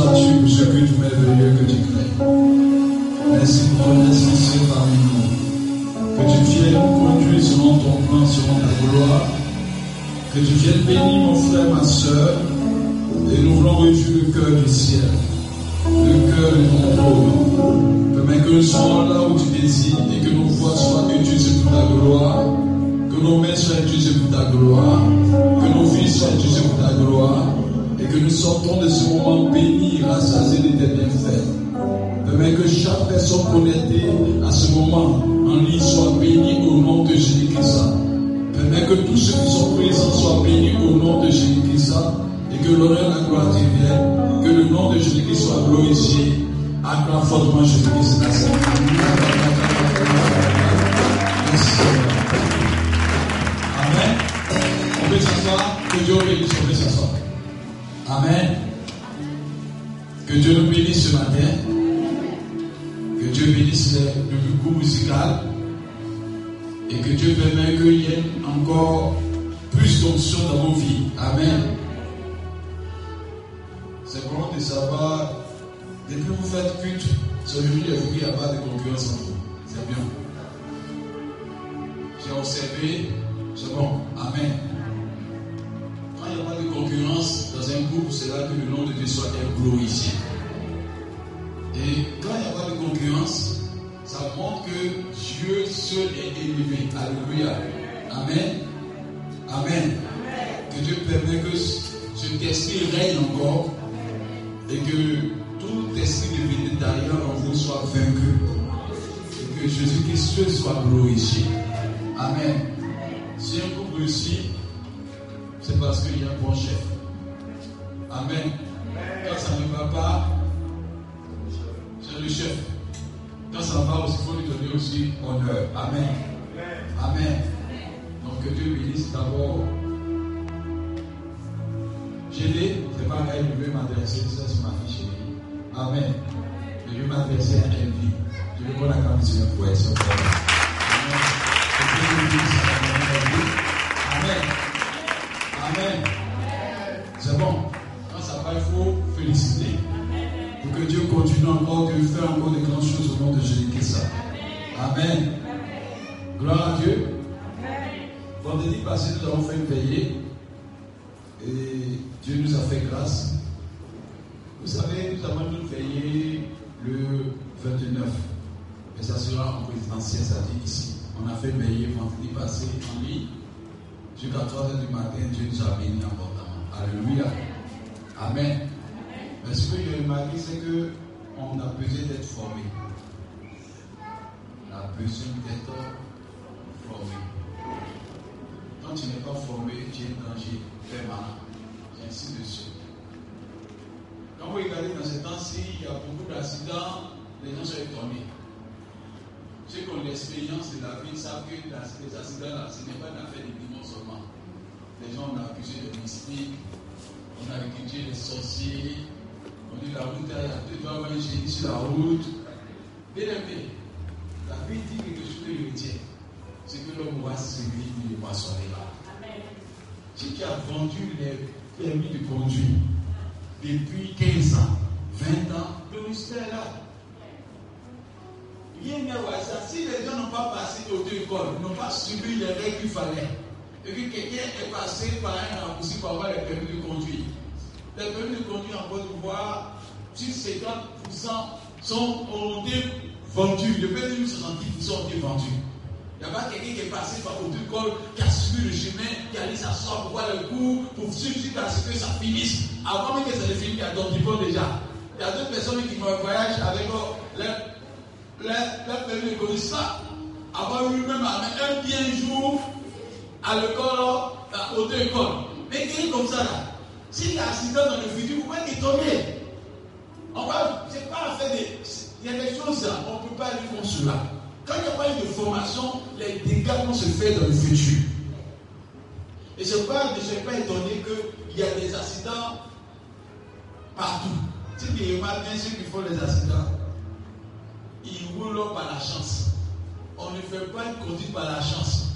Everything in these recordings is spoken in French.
sois-tu pour ce culte merveilleux que tu crées. Merci pour ton esprit parmi nous. Que tu viennes conduire selon ton plan, selon ta gloire. Que tu viennes bénir mon frère, ma soeur. Et nous voulons revivre le cœur du ciel le cœur de ton trône. Permets que nous soyons là où tu désires et que nos voix soient utilisées pour ta gloire, que nos mains soient utilisées pour ta gloire, que nos vies soient utilisées pour ta gloire et que nous sortons de ce moment bénis, rassasiés de tes bienfaits. Permets que chaque personne connectée à ce moment en ligne soit bénie au nom de Jésus-Christ. Permets que tous ceux qui sont présents soient bénis au nom de Jésus-Christ et que l'honneur et la gloire viennent, que le nom de Jésus-Christ soit glorifié. Acclame fortement Jésus-Christ. Amen. On peut s'asseoir. Que Dieu bénisse. On peut s'asseoir. Amen. Que Dieu nous bénisse ce matin. Que Dieu bénisse le, le goût musical. Et que Dieu permette qu'il y ait encore plus d'onction dans vos vies. Amen. C'est bon de savoir, depuis que vous faites culte, devenu des fruits, il n'y a pas de concurrence entre vous. C'est bien. J'ai observé, c'est bon. Amen. Que le nom de Dieu soit glorifié. Et quand il n'y a pas de concurrence, ça montre que Dieu seul est élevé. Alléluia. Amen. Amen. Que Dieu permet que cet esprit règne encore et que tout esprit de végétarien en vous soit vaincu. Et que Jésus-Christ soit glorifié. Amen. Si un couple réussit, c'est parce qu'il y a un bon chef. Amen. Quand ça ne va pas, c'est le chef. Quand ça va aussi, il faut lui donner aussi honneur. Amen. Amen. Donc que Dieu bénisse d'abord GD, c'est pas à elle, je vais m'adresser, ça c'est ma fille chérie. Amen. Je vais m'adresser à elle. Je vais prendre la pour elle, s'il vous plaît. Amen. Amen. C'est bon. Pour que Dieu continue encore de faire encore de grandes choses au nom de Jésus-Christ. Amen. Gloire à Dieu. Vendredi passé, nous avons fait une veillée. Et Dieu nous a fait grâce. Vous savez, nous avons une veillée le 29. Et ça sera en présidentiel, ça dit ici. On a fait veillée vendredi passé en ligne. Jusqu'à 3 h du matin, Dieu nous a bénis importantement. Alléluia. Amen. Mais ce que j'ai remarqué, c'est que on a besoin d'être formé. On a besoin d'être formé. Quand tu n'es pas formé, tu es en danger permanent. Et ainsi de suite. Quand vous regardez dans ces temps-ci, il y a beaucoup d'accidents, les gens sont étonnés. Ceux qui ont l'expérience de la vie savent que les accidents là, ce n'est pas une affaire de dimanche seulement. Les gens ont accusé de mystique, on a étudié les sorciers, on dit la route, il y a deux doigts, un génie sur la route. Bien aimé, la vie dit quelque chose de retient. C'est que l'homme va servir de poissonner là. Si tu as vendu les permis de conduire depuis 15 ans, 20 ans, le mystère est là. Rien n'est ça. Si les gens n'ont pas passé l'auto-école, n'ont pas suivi les règles qu'il fallait, et que quelqu'un est passé par un raccourci pour avoir les permis de conduire, les de conduire en Côte d'Ivoire, si 50% sont, ont été vendus, le permis de 70% ont été vendus. Il n'y a pas quelqu'un qui est passé par l'auto-école, qui a suivi le chemin, qui a dit s'asseoir pour voir le cours, pour suivre jusqu'à ce que ça finisse. Avant même que ça ne finisse, il y a d'autres déjà. Il y a deux personnes qui voyagent avec leur la permis de conduire ça, avoir lui-même un bien jour à l'école, à l'auto-école. Mais quelqu'un comme ça là, s'il y a un accident dans le futur, vous pouvez étonner. On va, c'est pas affaire des. Il y a des choses, on ne peut pas contre cela. Quand il n'y a pas eu de formation, les dégâts vont se faire dans le futur. Et je ne suis pas étonné qu'il y a des accidents partout. Si tu remarques bien ceux qui font les accidents, ils roulent par la chance. On ne fait pas une conduite par la chance.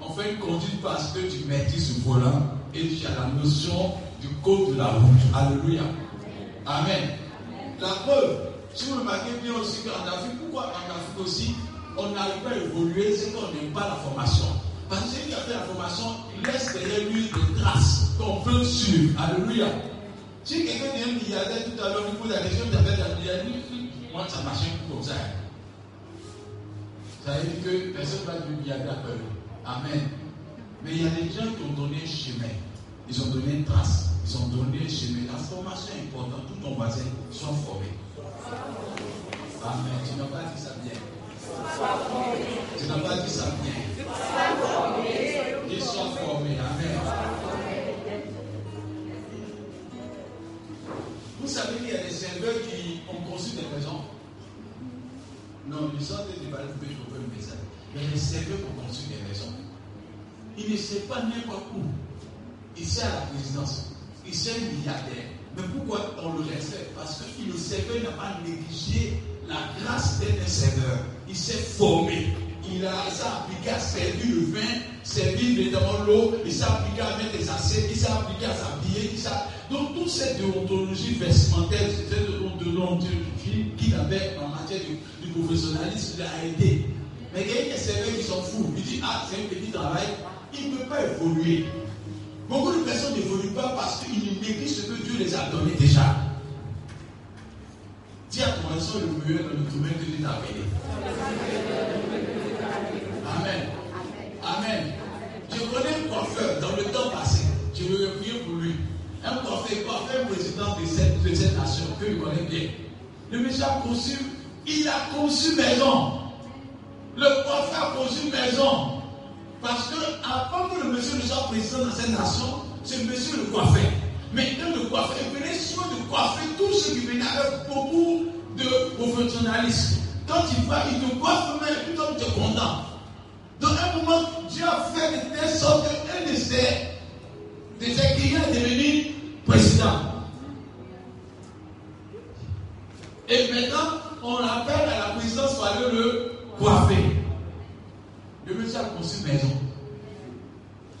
On fait une conduite parce que tu maîtrises ce volant et tu as la notion du code de la route. Alléluia. Amen. La preuve, si vous remarquez bien aussi qu'en Afrique, pourquoi en Afrique aussi, on n'arrive pas à évoluer, c'est qu'on n'aime pas la formation? Parce que celui qui a fait la formation, laisse derrière lui des traces qu'on peut suivre. Alléluia. Si quelqu'un un milliardaire tout à l'heure, il pose la question, tu as fait un milliardaire, moi ça marche comme ça. Ça veut dire que personne ne va devenir milliardaire Amen. Mais il y a des gens qui ont donné un chemin. Ils ont donné une trace. Ils ont donné un chemin. La formation importante. Tout ton voisin soit formé. Amen. Tu n'as pas dit ça bien. Tu n'as pas dit ça bien. Qu'ils soient formés. Amen. Vous savez qu'il y a des serveurs qui ont conçu des maisons. Non, ils sont des débats, vous pouvez trouver une maison. Il y a des serveurs qui ont conçu des maisons. Il ne sait pas n'importe où. Sait à la présidence. Il sait un milliardaire. Mais pourquoi on le respecte? Parce que le serveur n'a pas négligé la grâce d'être un serveur. Il s'est formé. Il a appliqué à servir le vin, servir évidemment l'eau, il s'est appliqué à mettre des assiettes, il s'est appliqué à s'habiller, donc toute cette déontologie vestimentaire, cette déontologie qu'il avait en matière du professionnalisme, il a aidé. Mais il y a des serveurs qui sont fous. Il dit, ah, c'est un petit travail, il ne peut pas évoluer. Beaucoup de personnes n'évoluent pas parce qu'ils négligent ce que Dieu les a donné déjà. Dis à ton le meilleur dans le domaine que Dieu t'a appelé. Amen. Amen. Je connais un coiffeur dans le temps passé. Je veux prier pour lui. Un coiffeur, coiffeur président de cette, de cette nation que je connais bien. Le monsieur a conçu, il a conçu maison. Le coiffeur a conçu maison. Parce que avant que le monsieur ne soit président de cette nation, c'est monsieur le coiffeur. Maintenant, le coiffeur, il prenait soin de coiffer tous ceux qui venaient avec beaucoup de professionnalisme. Quand il va, il te coiffe même, tout est content. Donc, à un moment, Dieu a fait de telle sorte qu'un de ses, clients est devenu président. Et maintenant, on appelle à la présidence aller le coiffer. Le monsieur a conçu une maison.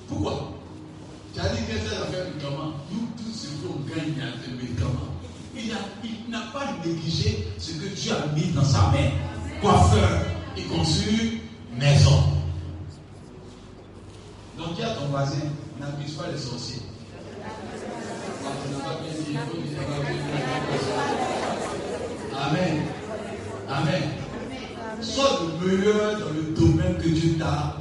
Pourquoi? Tu as dit que c'est l'affaire du médicament. Nous tous, ce qu'on gagne à ce médicament. Il n'a il pas négligé ce que Dieu a mis dans sa main. Coiffeur, il conçut maison. Donc dis à ton voisin, n'abuse pas les sorciers. Il. Amen. Amen. Sois le meilleur dans le domaine que Dieu t'a.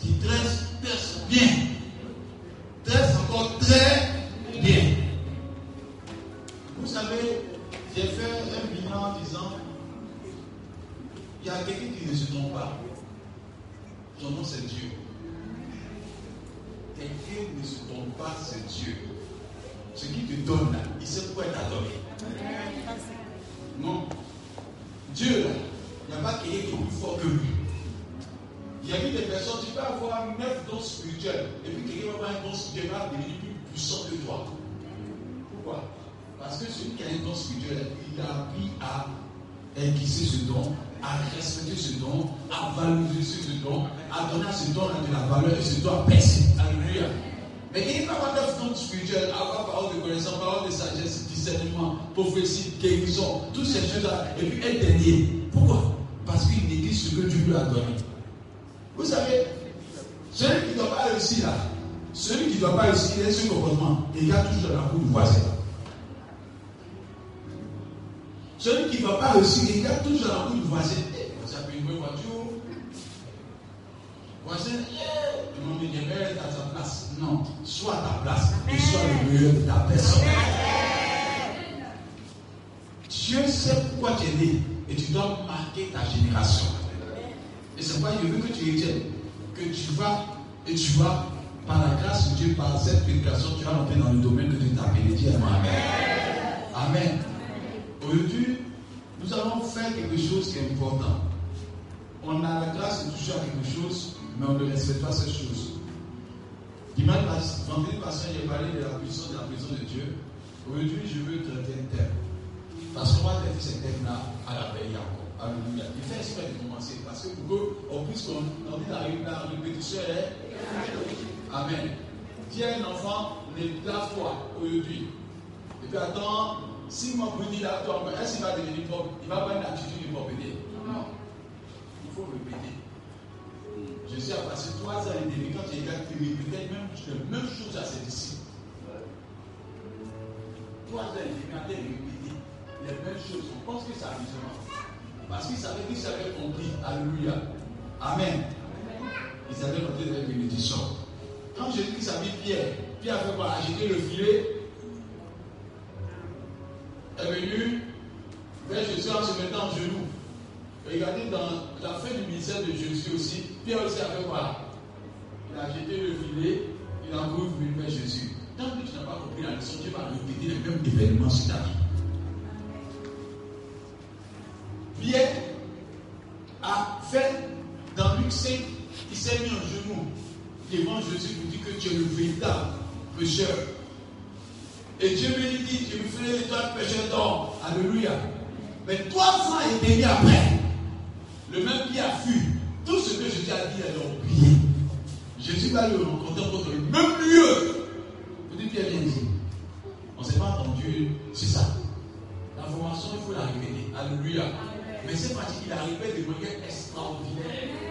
Tu dresses, bien. Et puis être dernier. Pourquoi? Parce qu'il néglige ce que Dieu lui a donné. Vous savez, celui qui ne doit pas réussir là, celui qui ne doit pas réussir, il est ce comportement, il a toujours la cour du voisin. Celui qui ne va pas réussir, il garde toujours la cour du voisin. Eh, peut une voiture. Voisin, eh, le monde dit, mais à sa place. Non, sois à ta place et sois le meilleur de ta personne. Dieu sait pourquoi tu es né et tu dois marquer ta génération. Et c'est pourquoi je veux que tu retiennes que tu vas et tu vas, par la grâce de Dieu, par cette prédication, tu vas rentrer dans le domaine que Dieu t'a appelé. Amen. Amen. Aujourd'hui, nous allons faire quelque chose qui est important. On a la grâce de toucher à quelque chose, mais on ne respecte pas cette chose. Dimanche, vendredi passé, j'ai parlé de la puissance de la présence de Dieu. Aujourd'hui, je veux traiter un thème. Parce qu'on va traiter ce thème-là à la veille encore. Alléluia. Il fait exprès de commencer parce que pour qu'on puisse qu'on dit la, la répétition est. Amen. À un enfant, la foi aujourd'hui. Et puis attends, si mon petit là, est-ce qu'il va devenir propre Il va avoir une attitude de propriété. Non. Il faut répéter. Je suis à passer trois ans et demi quand j'ai été répété même, la même chose à ses disciples. Trois ans et demi à les mêmes choses. On pense que c'est amusement. Parce qu'ils savaient qu'ils avaient compris. Alléluia. Amen. Ils avaient noté des bénédictions. Quand Jésus a mis Pierre, Pierre a fait quoi? Agiter le filet. Est venu vers Jésus en se mettant en genoux. Regardez dans la fin du ministère de Jésus aussi, Pierre aussi a fait quoi? Il a jeté le filet, il a couru vers Jésus. Tant que tu n'as pas compris la leçon, tu vas répéter les mêmes événements sur ta vie. Devant Jésus pour dire que tu es le véritable pécheur. Et Dieu lui dit, je me ferai de toi pécheur d'or. Alléluia. Mais trois ans et demi après, le même Pierre a fui. Tout ce que Jésus a dit, elle a oublié. Jésus va le rencontrer dans le même lieu. Vous dites Pierre, viens ici. On ne s'est pas entendu, c'est ça. L'information, il faut la répéter. Alléluia. Mais c'est parce qu'il arrivait de manière extraordinaire.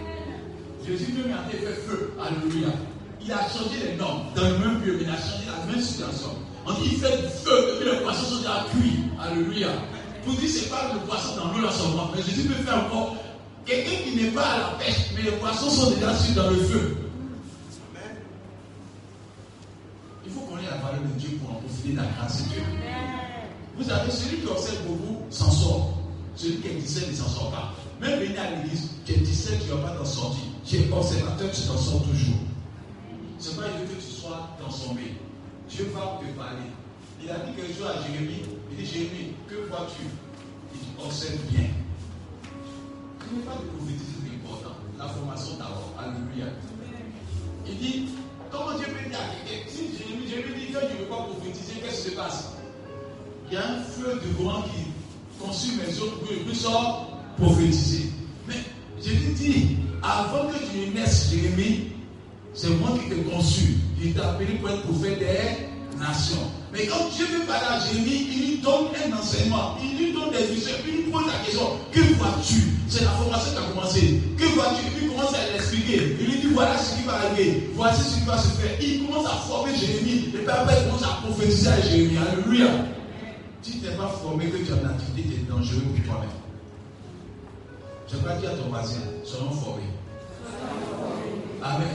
Jésus lui a fait feu. Alléluia. Il a changé les normes dans le même lieu, mais il a changé la même situation. On dit il fait feu et puis les poissons sont déjà cuits. Alléluia. Vous dites c'est pas le poisson dans l'eau là seulement, mais Jésus peut faire encore quelqu'un qui n'est pas à la pêche, mais les poissons sont déjà sur dans le feu. Il faut qu'on ait la valeur de Dieu pour en profiter de la grâce de Dieu. Vous savez, celui qui observe beaucoup s'en sort. Celui qui est 17 ne s'en sort pas. Même venir à l'église, tu es 17, tu ne vas pas t'en sortir. Es observateur, tu t'en sors toujours. C'est pas il veut que tu sois transformé. Dieu va te parler. Il a dit quelque chose à Jérémie. Il dit Jérémie, que vois-tu? Il dit observe bien. Ce n'est pas de prophétiser c'est important. La formation d'abord. Alléluia. Il dit comment Dieu peut dire à Si qui se passe? Il y a un feu de courant qui consume les autres pour que sort prophétiser. Mais je lui dis, avant que tu naisses, Jérémie, c'est moi qui t'ai conçu. Il t'a appelé pour être prophète des nations. Mais quand Dieu veut parler à Jérémie, il lui donne un enseignement, il lui donne des visions, il lui pose la question Que vois-tu? C'est la formation qui a commencé. Que vois-tu? Il commence à l'expliquer. Il lui dit Voilà ce qui va arriver, voici ce qui va se faire. Il commence à former Jérémie, et puis après il commence à prophétiser à Jérémie. Alléluia. Si tu n'es pas formé, que tu as une activité, tu es dangereux pour toi-même. Je ne vais pas dire à ton voisin, soyons formés. Amen.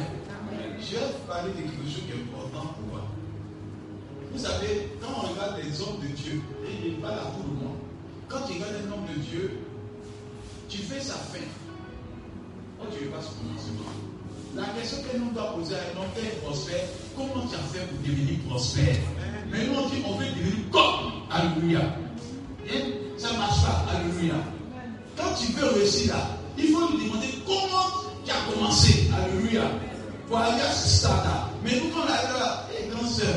Je vais parler de quelque chose qui est important pour moi. Vous savez, quand on regarde les hommes de Dieu, et il n'est pas là tout le monde, quand tu regardes un homme de Dieu, tu fais sa fin. Oh, tu ne veux pas ce commencement. La question que nous doit poser à un homme qui est prospère, comment tu as fait pour devenir prospère? Mais nous on dit on veut devenir comme? Alléluia. Il faut lui demander comment tu as commencé. Alléluia. Pour aller à ce stade-là. Mais nous, quand on arrive là, hé, grand soeur,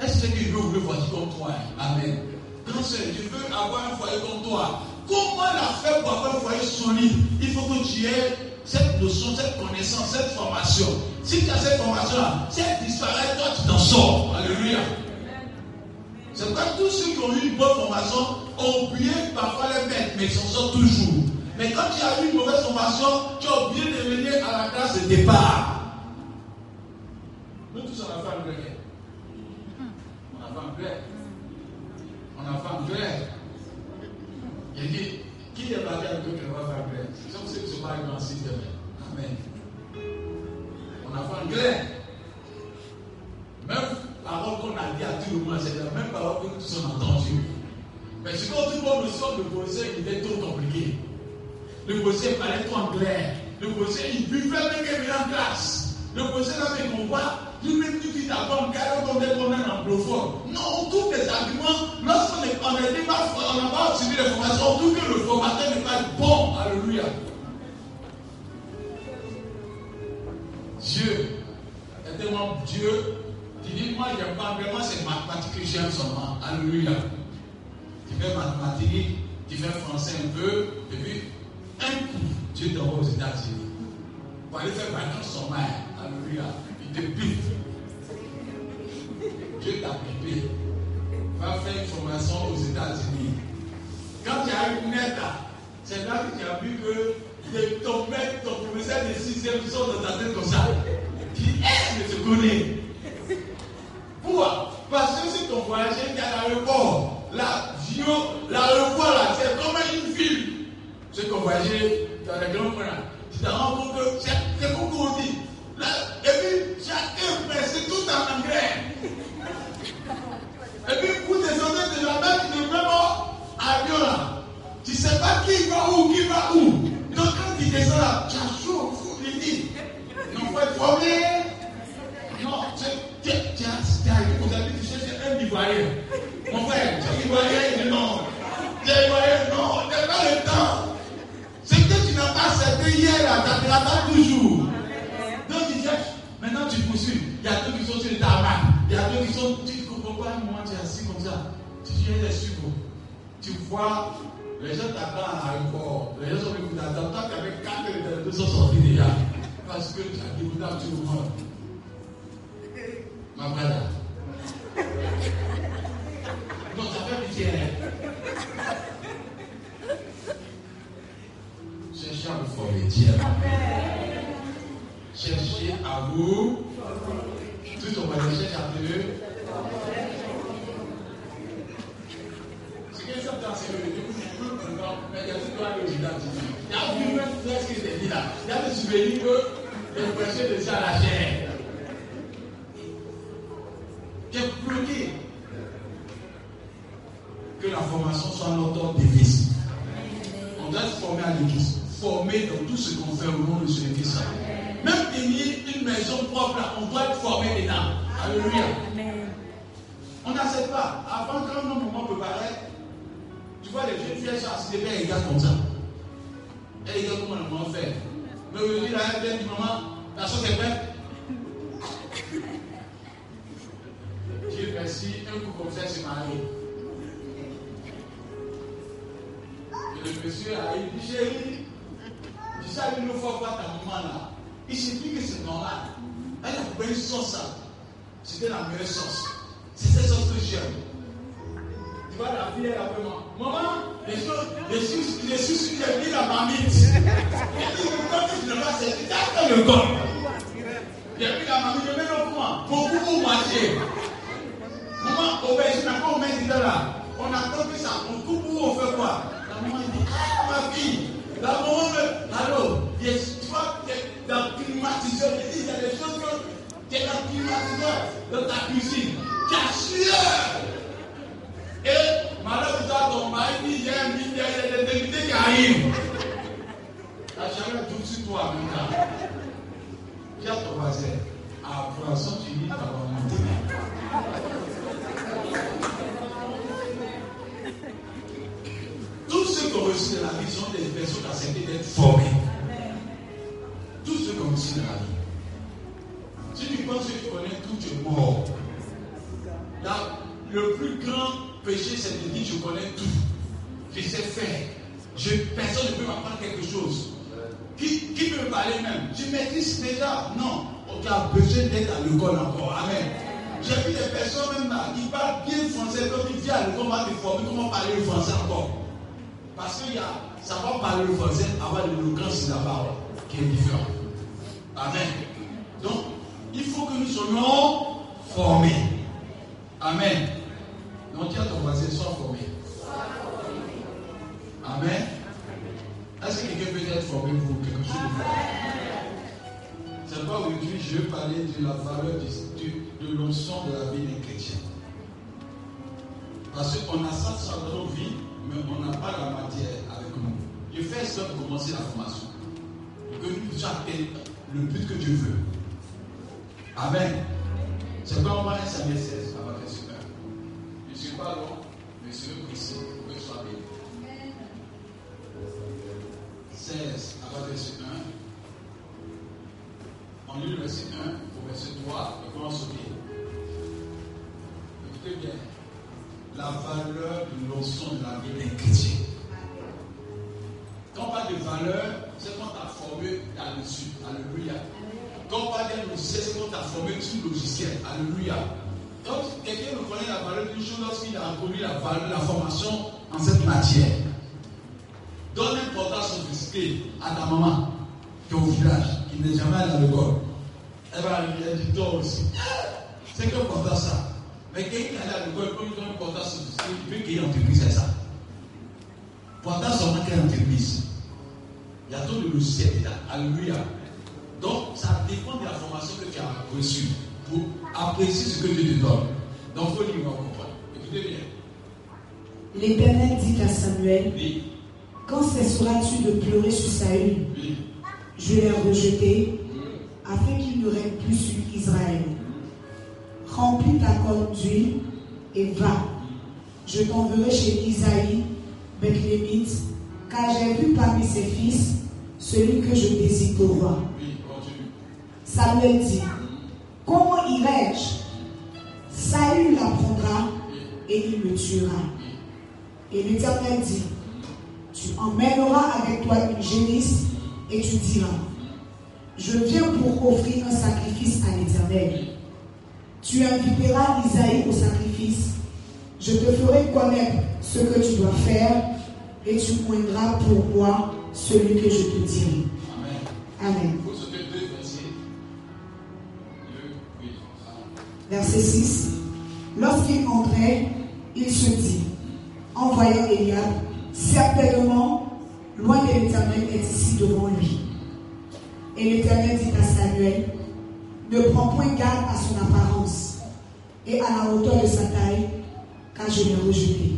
est-ce que tu veux ouvrir voici comme toi Amen. Grand soeur, je veux avoir un foyer comme toi. Comment la faire pour avoir un foyer solide? Il faut que tu aies cette notion, cette connaissance, cette formation. Si tu as cette formation-là, si elle disparaît, toi tu t'en sors. Alléluia. C'est pourquoi tous ceux qui ont eu une bonne formation ont oublié parfois les mettre, mais ils s'en sortent toujours. Mais quand tu as eu une mauvaise formation, tu as oublié de venir à la classe de départ. Nous tous, on a fait un grec. On a fait un grec. On a fait un grec. Il dit, qui est parti avec eux qui va faire C'est comme ceux qui sont pas arrivés en sixième. Amen. On a fait un grec. Même parole qu'on a dit à tout le monde, c'est la même parole que tous ont entendu. Mais c'est quand tout le monde sort le procès, il était trop compliqué. Le procès parlait trop anglais. Le procès, il buvait même qu'il en classe. Le procès n'avait qu'on voit, tout même tout qui t'apprend, car on est comme un anglophone. Non, on trouve des arguments. Lorsqu'on est est pas, on n'a pas suivi les formations, on que le formateur n'est pas bon. Alléluia. Dieu est tellement Dieu tu dis, moi, j'aime pas vraiment, c'est mathématiques que j'aime seulement. Alléluia. Tu fais mathématiques, tu fais français un peu, et puis, un coup, Dieu t'envoie aux États-Unis. Pour aller faire vacances mer. Alléluia. Il te pique. Dieu t'a piqué. Va faire une formation aux États-Unis. Quand tu as une c'est là que tu as vu que ton maître, ton professeur de sixième sort dans ta tête comme ça. Tu est je te connais pourquoi Parce que si ton voyage est à l'aéroport, l'avion, l'aéroport là, c'est comme une ville. C'est qu'on voyageait dans les grands points. Tu te rends compte que c'est on dit. Là, et puis, chacun c'est tout en anglais. Et puis, vous descendez de la mer, de même avion là. Tu ne sais pas qui va où, qui va où. Donc, quand tu descends là, tu as chaud, il faut le. Non, être formé. Non, tu as vous avez tu cherches un Ivoirien. Mon frère, tu es Ivoirien, dit non. Tu es Ivoirien, non, tu n'as pas le temps. Tu n'attends toujours. Donc tu cherches, maintenant tu poursuis. Il y a deux qui sont sur le tarmac. Il y a deux qui sont, tu ne comprends pas, moment tu es assis comme ça? Tu viens les suivre. Tu vois, les gens t'attendent à l'aéroport. Les gens sont venus t'attendre. Toi, tu avais quatre de sont sortis déjà. Parce que tu as dit, vous tout le monde. Ma brother. Non, ça fait pitié. Cherchez à Dieu. Cherchez à vous. Tout on va chercher à Dieu. Et elles Je, personne ne peut m'apprendre quelque chose. Qui, peut me parler même? Tu maîtrises déjà Non. Tu as besoin d'être à l'école encore. Amen. J'ai vu des personnes même là qui parlent bien français, donc ils viennent à l'école, on va te former comment parler le français encore. Parce qu'il y a savoir parler le français, avoir l'éloquence de la parole, qui est différent. Amen. Donc, il faut que nous soyons formés. Amen. Donc, dis à ton voisin, sois formé. Amen. Pour quelque chose de C'est pas aujourd'hui, je vais parler de la valeur du, de l'onction de la vie des chrétiens. Parce qu'on a ça dans nos vies, mais on n'a pas la matière avec nous. Je fais ça pour commencer la formation. Que nous puissions le but que Dieu veut. Amen. C'est pas on va 1 Samuel 16 à partir super. Je ne suis pas long, mais je précis pour que je sois béni. 16 à partir 1. On lit le verset 1 au verset 3 et commence au pied. Écoutez bien. La valeur de l'onction de la vie d'un chrétien. Quand on parle de valeur, c'est quand tu as formé là-dessus. Alléluia. Quand on parle d'un logiciel, c'est quand tu as formé sur le logiciel. Alléluia. Donc, quelqu'un reconnaît la valeur d'une chose lorsqu'il a introduit la, valeur, la formation en cette matière. Donne l'importance display à ta maman qui est au village, qui n'est jamais allée à l'école. Elle va lui dire, toi aussi. C'est qu'important ça. Mais quelqu'un qui est allé à l'école, donne l'importance au display, il veut qu'il y ait une entreprise, c'est ça. Pourtant, seulement qu'il y ait une entreprise. Il y a tout le logiciel dedans. Alléluia. Donc, ça dépend de la formation que tu as reçue pour apprécier ce que Dieu te donne. Donc, il faut lire, comprendre. Écoutez bien. L'Éternel dit à Samuel, Oui, Quand cesseras-tu de pleurer sur Saül. Je l'ai rejeté afin qu'il ne règne plus sur Israël. Remplis ta corne d'huile et va. Je t'enverrai chez Isaïe, Bethlémite, car j'ai vu parmi ses fils celui que je désire pour roi. Samuel dit, comment irai-je? Saül l'apprendra et il me tuera. Et l'Éternel dit, tu emmèneras avec toi une génisse et tu diras, je viens pour offrir un sacrifice à l'Éternel. Tu inviteras Isaïe au sacrifice. Je te ferai connaître ce que tu dois faire et tu poindras pour moi celui que je te dirai. Amen. Amen. Verset 6. Lorsqu'il entrait, il se dit, en voyant Eliab, certainement, loin de l'Éternel est ici devant lui. Et l'Éternel dit à Samuel, ne prends point garde à son apparence et à la hauteur de sa taille, car je l'ai rejeté.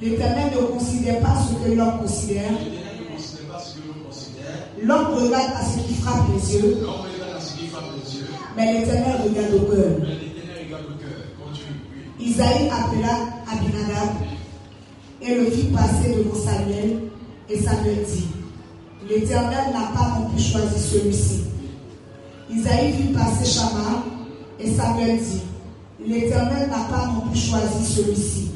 L'Éternel ne considère pas ce que l'homme considère. L'Éternel ne considère pas ce que l'on considère. L'homme regarde à ce qui frappe les yeux, L'homme regarde à ce qui frappe les yeux, mais l'Éternel regarde au cœur. Isaïe appela Abinadab et le fit passer devant Samuel. Et Samuel dit, l'Éternel n'a pas non plus choisi celui-ci. Isaïe fit passer Shammah et Samuel dit, l'Éternel n'a pas non plus choisi celui-ci.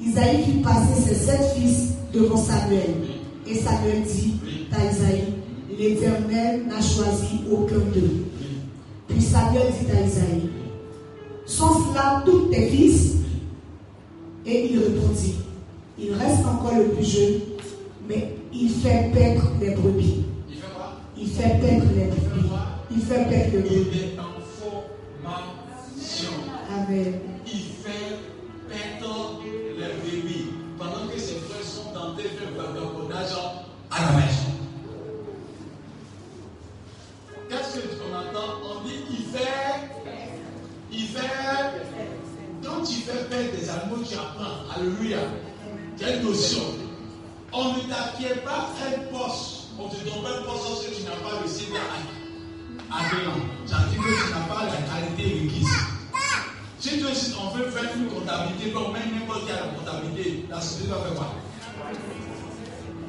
Isaïe fit passer ses sept fils devant Samuel. Et Samuel dit à Isaïe, l'Éternel n'a choisi aucun d'eux. Puis Samuel dit à Isaïe, sont cela tous tes fils? Et il répondit, il reste encore le plus jeune, mais il fait paître les brebis. Il fait quoi? Il fait paître les brebis. Il fait paître les Il brebis. est en formation. Amen. Il fait perdre les bébés pendant que ses frères sont tentés de faire le vagabondage à la maison. Qu'est-ce qu'on entend On dit il fait, il fait, quand tu fais perdre des animaux, tu apprends. Alléluia. Tu une notion. On ne t'acquiert pas un poste. On te donne pas un poste parce que tu n'as pas le CV. Ça veut dire que tu n'as pas la qualité requise. Si tu aussi on veut faire une comptabilité, comme même n'importe qui a la comptabilité, la société va faire quoi?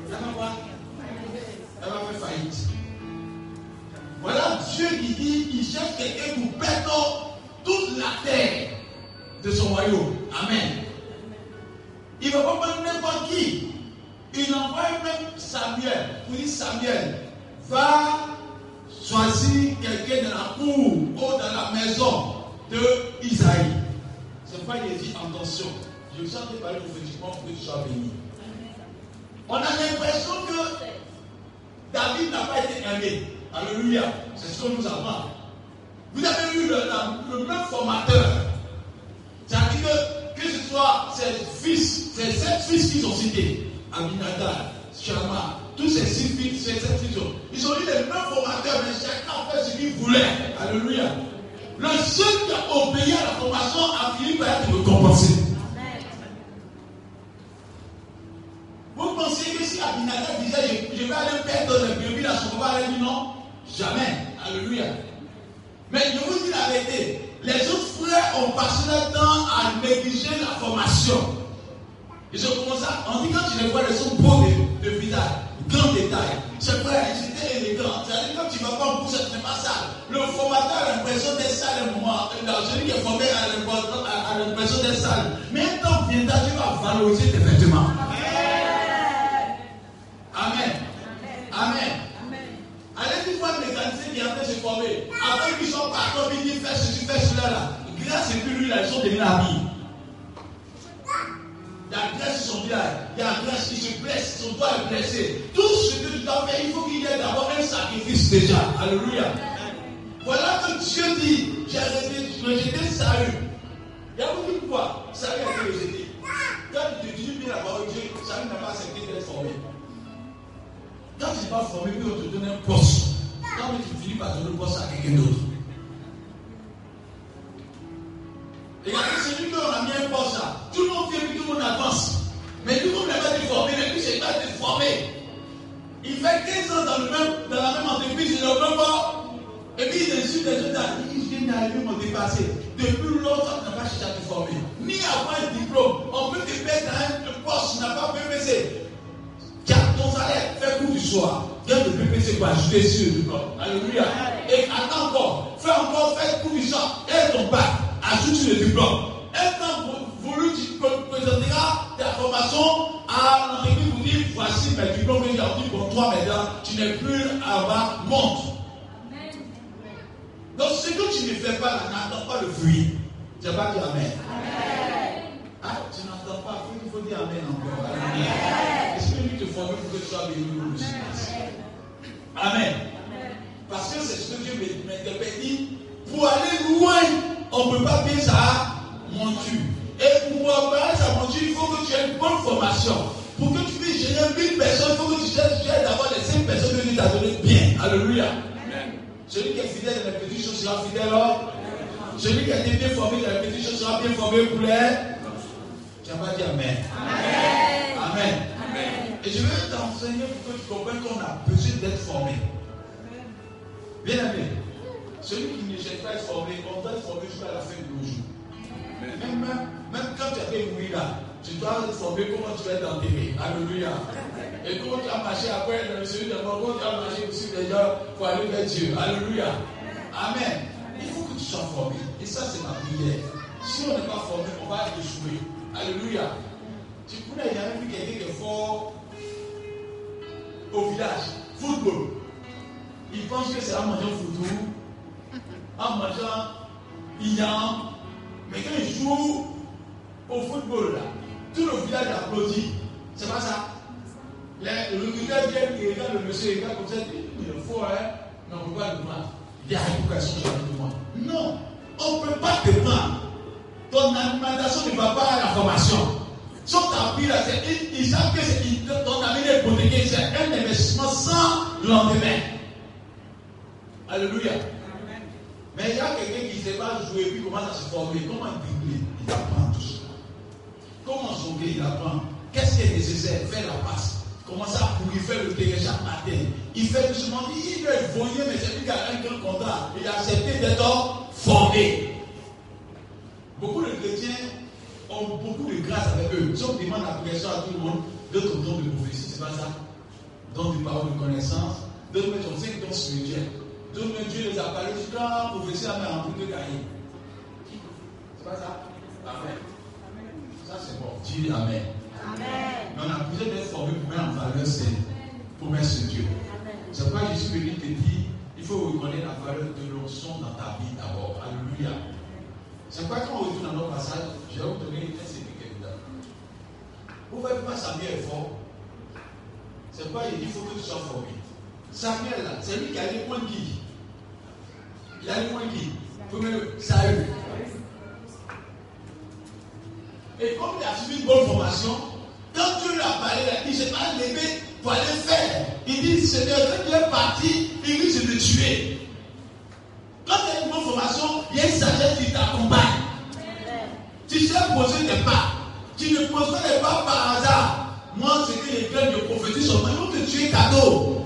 Elle va quoi? Elle va faire faillite. Voilà Dieu qui dit qu'il cherche quelqu'un pour perdre toute la terre de son royaume. Amen. Il ne pas prendre n'importe qui. Il envoie même Samuel pour dire Samuel, va choisir quelqu'un dans la cour ou dans la maison de Isaïe. C'est pas il dit attention. Je vous sens parler prophétiquement pour que tu sois béni. On a l'impression que David n'a pas été aimé. Alléluia. C'est ce qu'on nous apprend. Vous avez eu le même formateur. C'est-à-dire que, soit ses fils, ses sept fils qu'ils ont cités, Aminadab, Shama, tous ces six fils, ces sept fils, ils ont eu les mêmes formateurs, mais chacun a fait ce qu'il voulait. Alléluia. Le seul qui a obéi à la formation a fini par être récompensé. Vous pensez que si Abinadab disait je, vais aller perdre les brebis là, son papa allait dire non? Jamais. Alléluia. Mais je vous dis la vérité, les autres frères ont passé leur temps à négliger la formation. Ils ont commencé à. On dit quand tu les vois, ils sont beaux de, visage, grand détail. C'est vrai, ils étaient élégants. C'est-à-dire quand tu vas pas en cours, ce n'est pas ça. Le formateur a l'impression d'être sale moment. Euh, Celui qui est formé a l'impression- d'être sale. Mais un temps viendra, tu vas valoriser tes vêtements. Amen. Amen. Allez une fois mécanicien qui est en train de se former. Après qu'ils sont partout, ils disent fais ceci, fais cela là. Grâce et puis lui, là, ils sont devenus amis. Il y a graisse sur son visage, il y a graisse qui se blesse, son doigt est blessé. Tout ce que tu dois faire, il faut qu'il y ait d'abord un sacrifice déjà. Alléluia. Voilà que Dieu dit, j'ai rejeté Saül. Il y a beaucoup de fois, Saül a été rejeté. Quand tu dis bien la parole de Dieu, Saül n'a pas accepté d'être formé. Quand tu n'es pas formé, puis on te donne un poste. Quand tu finis par donner le poste à quelqu'un d'autre. Regardez celui qu'on a mis un poste là. Tout le monde vient, puis tout le monde avance. Mais tout le monde n'a pas été formé, pas été formé. Il fait 15 ans dans, le même, dans la même entreprise, il au même bord. Et puis il insulte les autres, il viens d'arriver, m'ont dépassé. Depuis longtemps, tu n'as pas cherché à te former. Ni avoir un diplôme. On peut te mettre dans un poste, tu n'as pas PPC. Tiens, ton salaire, fais coup du soir. Viens de PPC pour ajouter sur le diplôme. Alléluia. Et attends encore. Fais encore, fais coup du soir. Et ton bac, ajoute sur le diplôme. Un temps voulu, tu présenteras ta formation à l'entreprise pour dire voici mes diplômes que j'ai obtenus pour toi maintenant. Tu n'es plus à bas, monte. Donc ce que tu ne fais pas là, n'attends pas le fruit. Tu n'as pas dit Amen. Ah, tu n'entends pas, il faut dire Amen encore. Est-ce pour que tu sois béni le Amen. Parce que c'est ce que Dieu m'interpelle. dit, Pour aller loin, on ne peut pas payer sa monture. Et pour préparer sa monture, il faut que tu aies une bonne formation. Pour que tu puisses gérer 1000 personnes, il faut que tu aies d'abord les 5 personnes que Dieu t'a donné bien. Alléluia. Celui qui est fidèle dans les petites choses sera fidèle. alors. Celui qui a été bien formé dans les petites choses sera bien formé pour les. Tu n'as pas dit Amen. Amen. Et je vais t'enseigner pour que tu comprennes qu'on a besoin d'être formé. Bien aimé, celui qui ne cherche pas à être formé, on doit être formé jusqu'à la fin de nos jours. Même, quand tu as mourir là, tu dois être formé comment tu vas être enterré. Alléluia. Et comment tu as marché après le celui de mort, comment tu as marché aussi déjà pour aller vers Dieu. Alléluia. Amen. Il faut que tu sois formé. Et ça, c'est ma prière. si on n'est pas formé, on va échouer. Alléluia. Tu connais, il y a même quelqu'un qui est fort au village, football. Il pense que c'est en mangeant football, en mangeant Iyan. Mais quand il joue au football, là, tout le village applaudit. C'est pas ça. Les- Le recruteur vient, il regarde le monsieur, il regarde comme ça, il est fort, hein. Mais on ne peut pas le prendre. Il y a moi. Non, on peut pas te prendre. Ton alimentation ne va pas à la formation. Son tapis là, c'est, ils, ils savent que c'est, ton est hypothéqué, c'est un investissement sans lendemain. Alléluia. Mais il y a quelqu'un qui ne sait pas jouer, puis commence à se former. Comment dribbler Il apprend tout ça? Comment sauver Il apprend? Qu'est-ce qui est nécessaire? Faire la passe. Commence à courir, faire le terrain chaque matin. Il fait doucement, il être voyé, mais c'est lui qui a un grand contrat. Il a accepté d'être formé. Beaucoup de chrétiens ont beaucoup de grâce avec eux. Si on demande la pression à tout le monde, d'autres dons de prophétie, c'est pas ça. Dons de parole de connaissance, d'autres mettent on sait dons spirituels. D'autres mettent Dieu les a parlé, tu dois prophétie à main remplie de cahiers. C'est pas ça Amen. Ça c'est bon. Dis Amen. Mais on a besoin d'être formé pour mettre en valeur ces promesses de Dieu. C'est pourquoi Jésus venu te dire, il faut reconnaître la valeur de l'onction dans ta vie d'abord. Alléluia. C'est pourquoi quand on retourne dans notre passage, je vais vous donner un dedans. Vous ne voyez pas Samuel fort. C'est pourquoi il dit qu'il faut que tu sois formé. Samuel là, c'est lui qui a les points qui? Il a les points qui? Premier, Saül. Et comme il a suivi une bonne formation, quand Dieu lui a parlé, il a dit, je vais pas lever pour aller faire. Il dit, Seigneur, quand tu es parti, il risque de tuer. Quand tu as une bonne formation, Tu sais poser tes pas. Tu ne poses pas les pas par hasard. Moi, c'est que les graines de prophétie sont ils vont te tuer cadeau.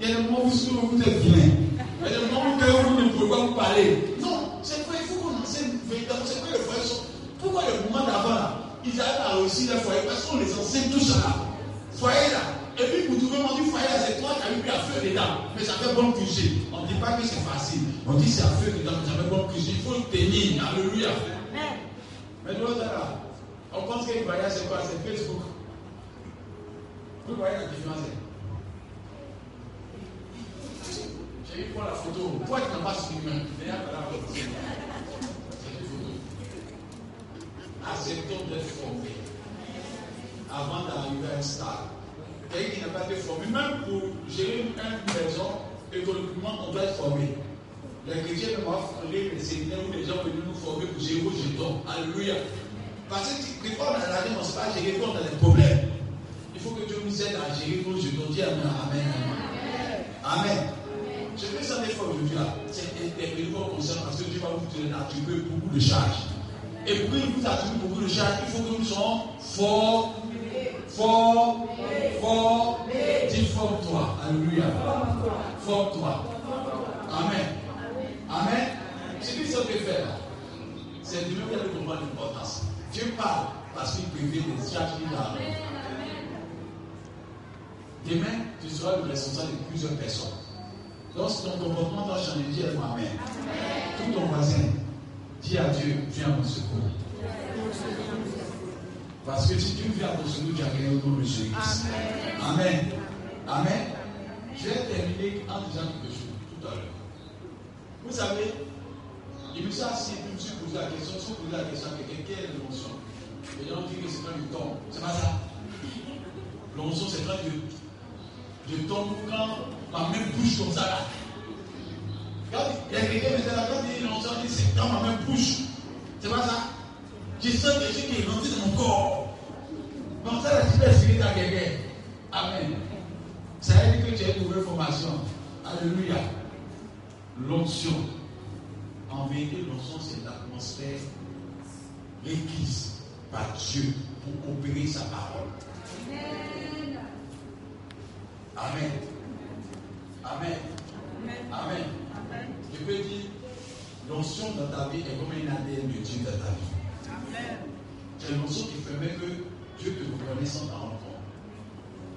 Il y a des moments où vous êtes vilain. Il y a des moments où vous ne pouvez pas vous parler. Non, c'est quoi, il faut qu'on enseigne véritablement. C'est quoi les foyers sont. Pourquoi les moments d'avant là, ils arrivent à réussir les foyers Parce qu'on les enseigne tout ça là. Foyer là. Et puis vous trouvez mon dit foyer là, c'est toi qui as mis à feu dedans. Mais ça fait bonne cuisine. On ne dit pas que c'est facile. On dit c'est à feu dedans, mais ça fait bonne cuisine. Il faut tenir. Alléluia. Mais l'autre là, on pense que le voyage c'est quoi? C'est Facebook. Vous voyez la différence hein? J'ai vu pour la photo. Pourquoi tu n'as pas suivi même. Acceptons d'être formés avant d'arriver à un stade. Quelqu'un qui n'a pas été formé, même pour gérer une maison, économiquement, on doit être formé. Les chrétiens ne vont pas les séminaires où les gens veulent nous former pour gérer vos jetons. Alléluia. Parce que des fois, on a la vie, on ne sait pas gérer on a des problèmes. Il faut que Dieu nous aide à gérer vos jetons. Dis Amen. Amen. Amen. Je fais ça des fois aujourd'hui là. C'est un nouveau concert parce que Dieu va vous attribuer beaucoup de charges. Et pour qu'il vous attribue beaucoup de charges, il faut que nous soyons forts Fort, fort, dis forme-toi. Alléluia. Forme-toi. Amen. Amen. Ce que fait là. C'est Dieu qui a de comprendre l'importance. Dieu parle parce qu'il prévient des charges qu'il a. Demain, tu seras le responsable de plusieurs personnes. Si ton comportement doit changer, dis Amen. Tout ton voisin, dis à Dieu, viens à mon secours. Parce que si tu viens à ton secours, tu as gagné au nom de Jésus. Amen. Amen. Je vais terminer en disant quelque chose tout à l'heure. Vous savez, il me suis assis et je me suis posé la question, si vous posez la question à quelqu'un, quelle est l'émotion? Les gens disent que c'est quand il tombe. C'est pas ça. L'émotion, c'est quand je, je tombe, quand ma main bouge comme ça là. Quand il y a quelqu'un qui me dit, quand il dit l'émotion, il dit, c'est quand ma main bouge. C'est pas ça? Je sens quelque chose qui est dans mon corps. Donc ça, tu peux expliquer à quelqu'un. Amen. Ça veut dire que tu as une nouvelle formation. Alléluia. L'onction. En vérité, l'onction, c'est l'atmosphère requise par Dieu pour opérer sa parole. Amen. Amen. Amen. Je peux dire, l'onction dans ta vie est comme un ADN de Dieu dans ta vie. C'est l'onction qui permet que Dieu te reconnaisse rendre compte.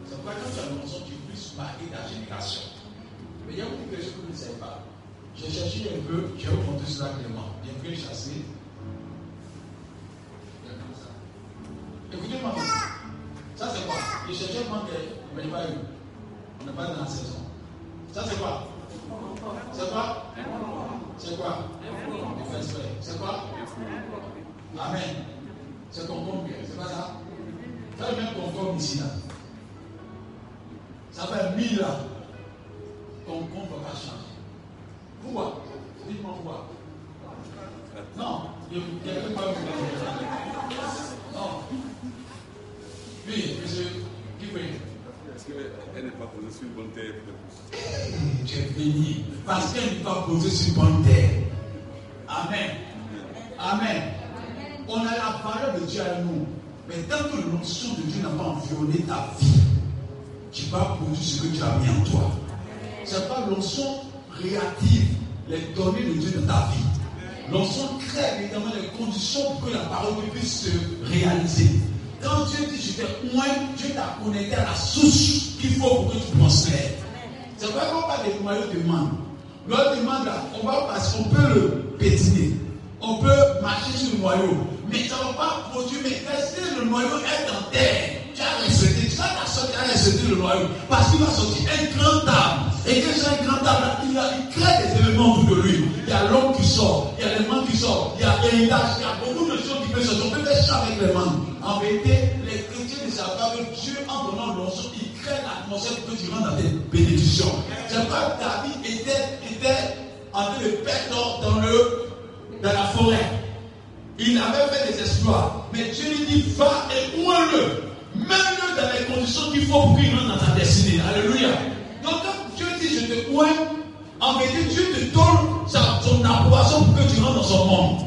C'est pourquoi quand tu as l'onction, tu puisses marquer ta génération. Mais il y a beaucoup de choses que vous ne savez pas. J'ai cherché un peu, j'ai remonté cela clairement. J'ai pris chasser. Écoutez-moi. Ça c'est quoi J'ai cherché un manque, mais il n'y a pas eu. Pas dans la saison. Ça c'est quoi? C'est quoi? C'est quoi? C'est quoi? Amen. C'est ton compte c'est pas ça? Ça même ton ici là. Ça fait mille ans. Ton compte va changer. Pourquoi Dites-moi pourquoi. Non, il n'y a pas Non. Oui, monsieur, Est-ce qu'elle n'est pas posée sur une bonne terre J'ai béni. Parce qu'elle n'est pas posée sur une bonne terre. Amen. Amen. On a la parole de Dieu à nous. Mais tant que l'onction de Dieu n'a pas environné ta vie, tu vas produire ce que Dieu a mis en toi. Ce n'est pas l'onction réactive, les données de Dieu dans ta vie. L'onction crée évidemment les conditions pour que la parole puisse se réaliser. Quand Dieu dit je t'ai moins, Dieu t'a connecté à la source qu'il faut pour que tu prospères. C'est vrai qu'on parle des noyaux de demande. L'autre demande là, on va parce qu'on peut le pétiner. On peut marcher sur le noyau mais ça ne va pas produire. Mais que le noyau est en terre? Tu as respecté, tu as sorti à respecter le noyau. Parce qu'il va sortir un grand arbre. Et que c'est un grand arbre, il, il crée des éléments autour de lui. Il y a l'homme qui sort, il y a les mains qui sortent, il y a l'héritage, il y a beaucoup de choses qui peuvent sortir. On peut faire ça avec les mains. En vérité, les chrétiens ne savent pas que Dieu, en donnant l'onction, il crée l'atmosphère pour que tu rentres dans tes bénédictions. C'est pas David était, était en train de perdre dans, le, dans la forêt. Il avait fait des exploits. Mais Dieu lui dit, va et ouin-le. Mets-le dans les conditions qu'il faut pour dans ta destinée. Alléluia. Donc quand Dieu dit, je te ouin, en vérité, Dieu te donne son approbation pour que tu rentres dans son monde.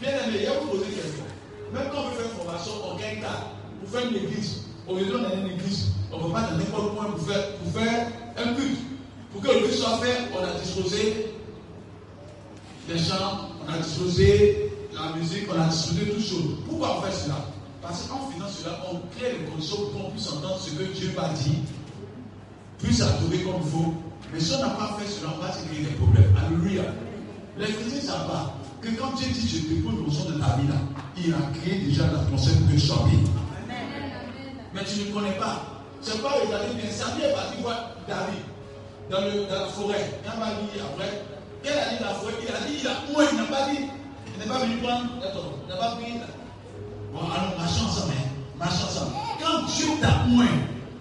Bien aimé, il y a vous poser question. Même quand on veut faire une formation, on gagne ça. Pour faire une église, au lieu d'aller dans une église, on ne peut pas dans n'importe point pour faire, pour faire un but. Pour que le but soit fait, on a disposé des chants, on a disposé la musique, on a discuté toutes choses. Pourquoi on fait cela? Parce qu'en faisant cela, on crée les conditions pour qu'on puisse entendre ce que Dieu va dire, puisse adorer comme il faut. Mais si on n'a pas fait cela, on va se créer des problèmes. Alléluia. Les savent pas que quand Dieu dit je dépose le son de ta vie là, il a créé déjà l'atmosphère pour que tu sois bien. Mais tu ne connais pas. C'est pas regarder bien. Samuel est parti voir David dans, le, dans la forêt. Il pas dit après. Quelle a dit la forêt Il a dit, il a moins, il n'a pas dit. Il n'est pas venu prendre. Il n'a pas pris. Bon, alors marchons ensemble. Hein. Marchons ensemble. Quand Dieu t'a moins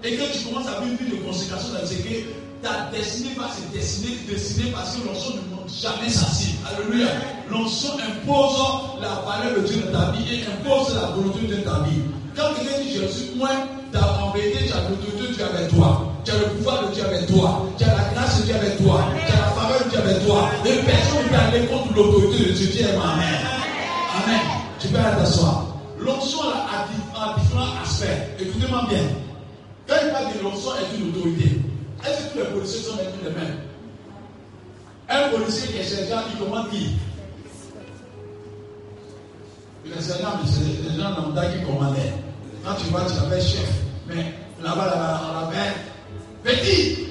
et que tu commences à vivre une vie de consécration dans ce que ta destinée va se dessiner, dessiner parce que l'onction ne monte jamais sa cible. Alléluia. L'onction impose la valeur de Dieu dans ta vie et impose la volonté de ta vie. Quand quelqu'un dit je suis moins, en vérité, tu as l'autorité de Dieu avec toi. Tu as le pouvoir de Dieu avec toi. Tu as la grâce de Dieu avec toi. Tu as la faveur de Dieu avec toi. Et personne ne peut aller contre l'autorité de Dieu. Dieu Amen. Amen. Tu peux aller t'asseoir. L'onction a, différents aspects. Écoutez-moi bien. Quand il parle de l'onction est une autorité, est-ce que tous les policiers sont les mêmes Un policier qui est sergent, il commande qui Il est sergent, mais c'est les gens lambda qui commandaient. Quand tu vois, tu l'appelles chef. Mais là-bas, là-bas, on l'appelle petit.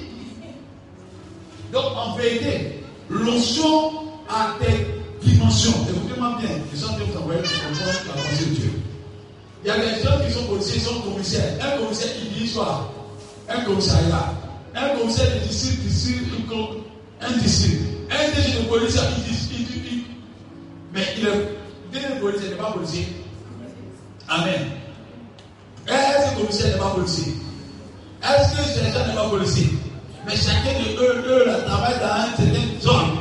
Donc, en vérité, l'onction a des dimensions. Écoutez-moi bien. Les gens vous envoyer comprendre la pensée de Dieu. Il y a des gens qui sont policiers, ils sont commissaires. Un commissaire, il dit quoi Un commissariat. Un commissaire de district, district, un district. Un DG de policier, il dit, il mais il est, DG de policier n'est pas policier. Amen. Est-ce que le commissaire n'est pas policier Est-ce que le n'est pas policier? Mais chacun de eux, eux, là, travaille dans une certaine zone.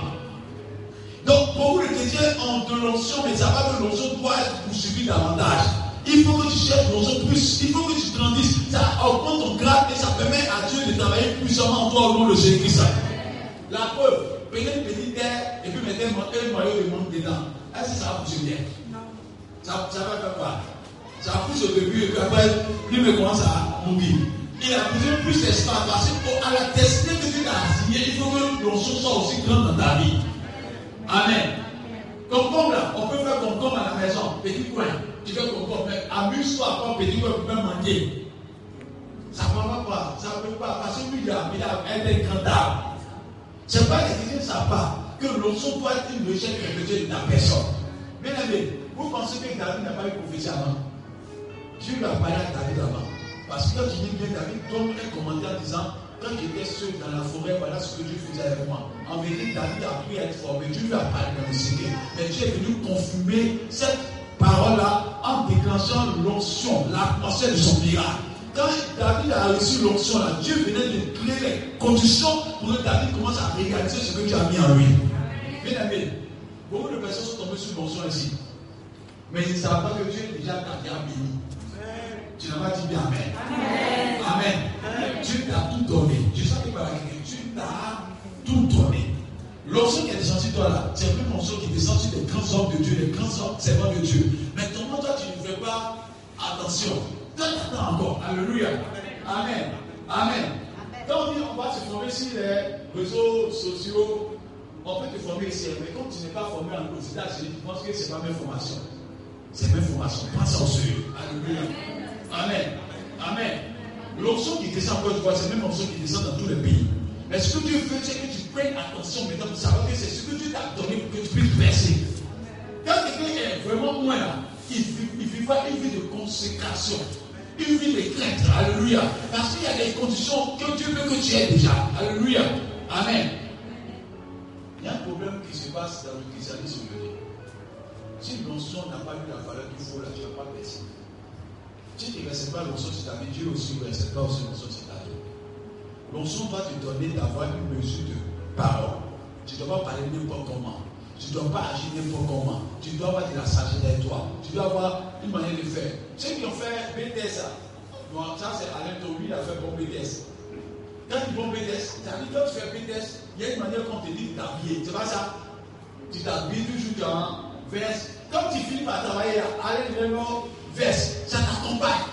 Donc, beaucoup de chrétiens ont de l'onction, mais ça va que l'onction doit être poursuivie davantage. Il faut que tu cherches l'onction plus. Il faut que tu grandisses. Ça augmente ton grade et ça permet à Dieu de travailler puissamment en toi au nom de Jésus-Christ. La preuve, prenez une petite terre et puis mettez un noyau de monde dedans. Est-ce que ça va pousser bien Non. Ça, ça va faire quoi? Ça pousse au début et puis après, lui me commence à mourir. Il a besoin plus d'espace parce qu'à la destinée que Dieu t'a assignée, il faut que l'onction soit aussi grande dans ta vie. Amen. Concombre là, on peut faire concombre à la maison, petit coin. Tu fais concombre, mais amuse-toi pas, petit coin, tu peux manger. Ça ne va pas, ça ne peut pas, parce que lui, il a, il a un arbre. C'est pas que savent pas que l'onction doit être une recherche de de la personne. Bien aimé, vous pensez que David n'a pas eu prophétie avant? Dieu lui a parlé à David avant. Parce que quand tu dis bien, David donne un commentaire en disant Quand j'étais seul dans la forêt, voilà ce que Dieu faisait avec moi. En vérité, David a pu être formé. Dieu lui a parlé dans le secret. Mais Dieu est venu confirmer cette parole-là en déclenchant l'onction, l'atmosphère de son miracle. Quand David a reçu l'onction, là, Dieu venait de créer les conditions pour que David commence à réaliser ce que Dieu a mis en lui. Bien aimé, beaucoup de personnes sont tombées sur l'onction ici. Mais ils ne savent pas que Dieu est déjà bien béni. Tu n'as pas dit bien Amen. Amen. Dieu t'a tout donné. Je sais que par Dieu t'a tout donné. L'onction qui est descendu toi là, c'est un peu qui est descendu des grands hommes de Dieu, des grands servants de Dieu. Comment toi tu ne fais pas attention T'attends encore. Alléluia. Amen. Amen. Quand on dit on va se former sur les réseaux sociaux, on peut te former ici, mais quand tu n'es pas formé en aux tu penses que c'est pas même formation. C'est même formation. Pense en sérieux. Alléluia. Amen. Amen. L'onction qui descend encore une fois, c'est même l'onction qui descend dans tous les pays. Mais ce que Dieu veut, c'est que tu prennes attention maintenant pour savoir que c'est ce que Dieu t'a donné pour que tu puisses percer. Quand quelqu'un est vraiment moins là, il vit pas une vie de consécration, une vie de crainte. Alléluia. Parce qu'il y a des conditions que Dieu veut que tu aies déjà. Alléluia. Amen. Il y a un problème qui se passe dans le christianisme. Si l'onction n'a pas eu la valeur qu'il faut, là, tu n'as pas percé. Tu ne recevais pas l'onction sur ta vie, Dieu aussi ne recevait pas aussi l'onction sur ta vie. L'onction va te donner d'avoir une mesure de parole. Tu ne dois pas parler n'importe comment. Tu ne dois pas agir n'importe comment. Tu dois avoir de la sagesse avec toi. Tu dois avoir une manière de faire. Ceux qui ont fait BTS, ça, c'est Alain Tobi, il a fait bon BTS. Quand tu bon BTS, tu dit, quand tu fais BTS, il y a une manière qu'on te dit de t'habiller. C'est pas ça? Tu t'habilles toujours en veste. Quand tu finis par travailler, allez vraiment ça t'accompagne.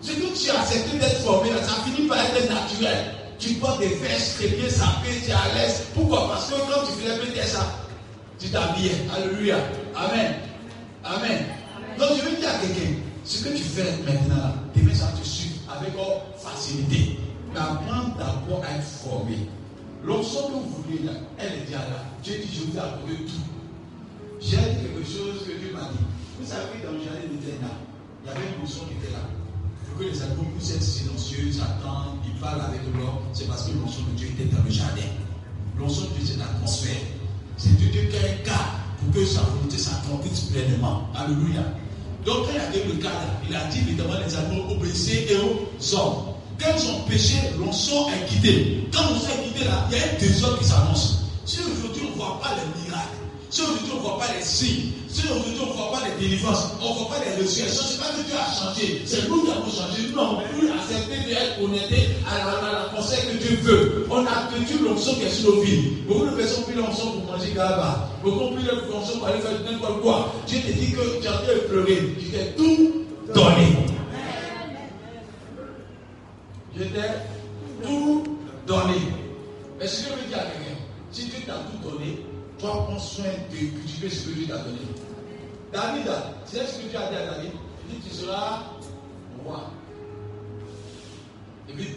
Ce que tu as accepté d'être formé, ça finit par être naturel. Tu portes des vestes très bien sapées, tu es à l'aise. Pourquoi? Parce que quand tu fais le ça, tu t'habilles. Alléluia. Amen. Amen. Donc je veux dire à quelqu'un, ce que tu fais maintenant, demain ça te suit avec facilité. Mais apprends d'abord à être formé. L'option que vous voulez là, elle est déjà là. Dieu dit, je vous ai tout. J'ai quelque chose que Dieu m'a dit. Vous savez, dans le jardin d'Éternel, il y avait une mousson qui était là. Pour que les animaux puissent être silencieux, attendent, ils parlent avec l'homme, c'est parce que l'onction de Dieu était dans le jardin. L'onction de Dieu, c'est l'atmosphère. C'est de Dieu qui a un cadre pour que sa volonté s'accomplisse pleinement. Alléluia. Donc, quand il a dit le cadre, il a dit évidemment les animaux obéissez et aux hommes. Quand ils ont péché, l'onction est quitté. Quand l'onction est quitté, là, il y a un désordre qui s'annonce. Si aujourd'hui on ne voit pas les si aujourd'hui on ne voit pas les signes, si aujourd'hui on ne voit pas les délivrances, on ne voit pas les résurrections, ce n'est pas que Dieu a changé, c'est nous qui avons changé. Nous n'avons plus accepté d'être connectés à la, à la conseil que Dieu veut. On a perdu l'onction qui est sur nos vies. Beaucoup de personnes ont pris l'onction pour manger gaba. Beaucoup ont pris l'onction pour aller faire n'importe quoi. Dieu te dit que tu as pleurer. Tu t'es tout donné. Je t'ai tout donné. Mais ce que je veux dire à quelqu'un, si Dieu t'a tout donné, toi prends soin de cultiver ce que Dieu t'a donné. David, c'est ce que Dieu a dit à David? Il dit, tu seras roi. Et puis,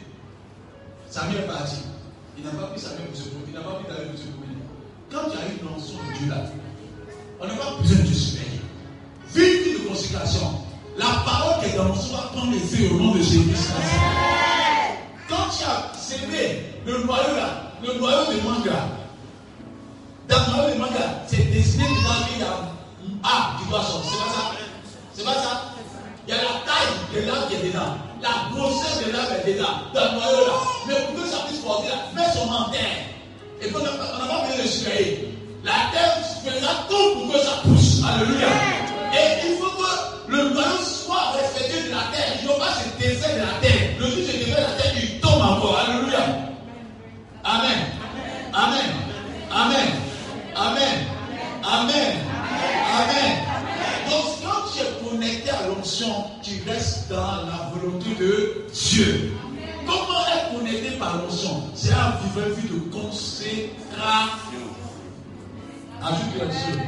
Samuel est parti. Il n'a pas pris Samuel pour se il n'a pas pris David pour se promener. Quand tu as une notion de Dieu là, on n'a pas besoin de te surveiller. Vie de consécration. La parole qui est dans mon va prendre feux au nom de Jésus-Christ. Quand tu as sémé le noyau là, le noyau de manga, dans le manga, c'est dessiné dedans qu'il y a tu dois sortir. C'est pas ça C'est pas ça Il y a la taille de l'arbre qui est dedans. La grosseur de l'arbre est dedans. Dans le noyau là. Mais pour que ça puisse porter là, mets son en terre. Et qu'on n'a pas besoin de surveiller. La terre fera tout pour que ça pousse. Alléluia. Et il faut que le noyau soit respecté de la terre. Il ne faut pas se défaire de la terre. Le jour où se défait la terre, il tombe encore. Alléluia. Amen. Amen. Amen. Amen. Amen. Amen. Donc quand tu es connecté à l'onction, tu restes dans la volonté de Dieu. Comment être connecté par l'onction? C'est à vivre une vie de consécration. Ajoute sûr.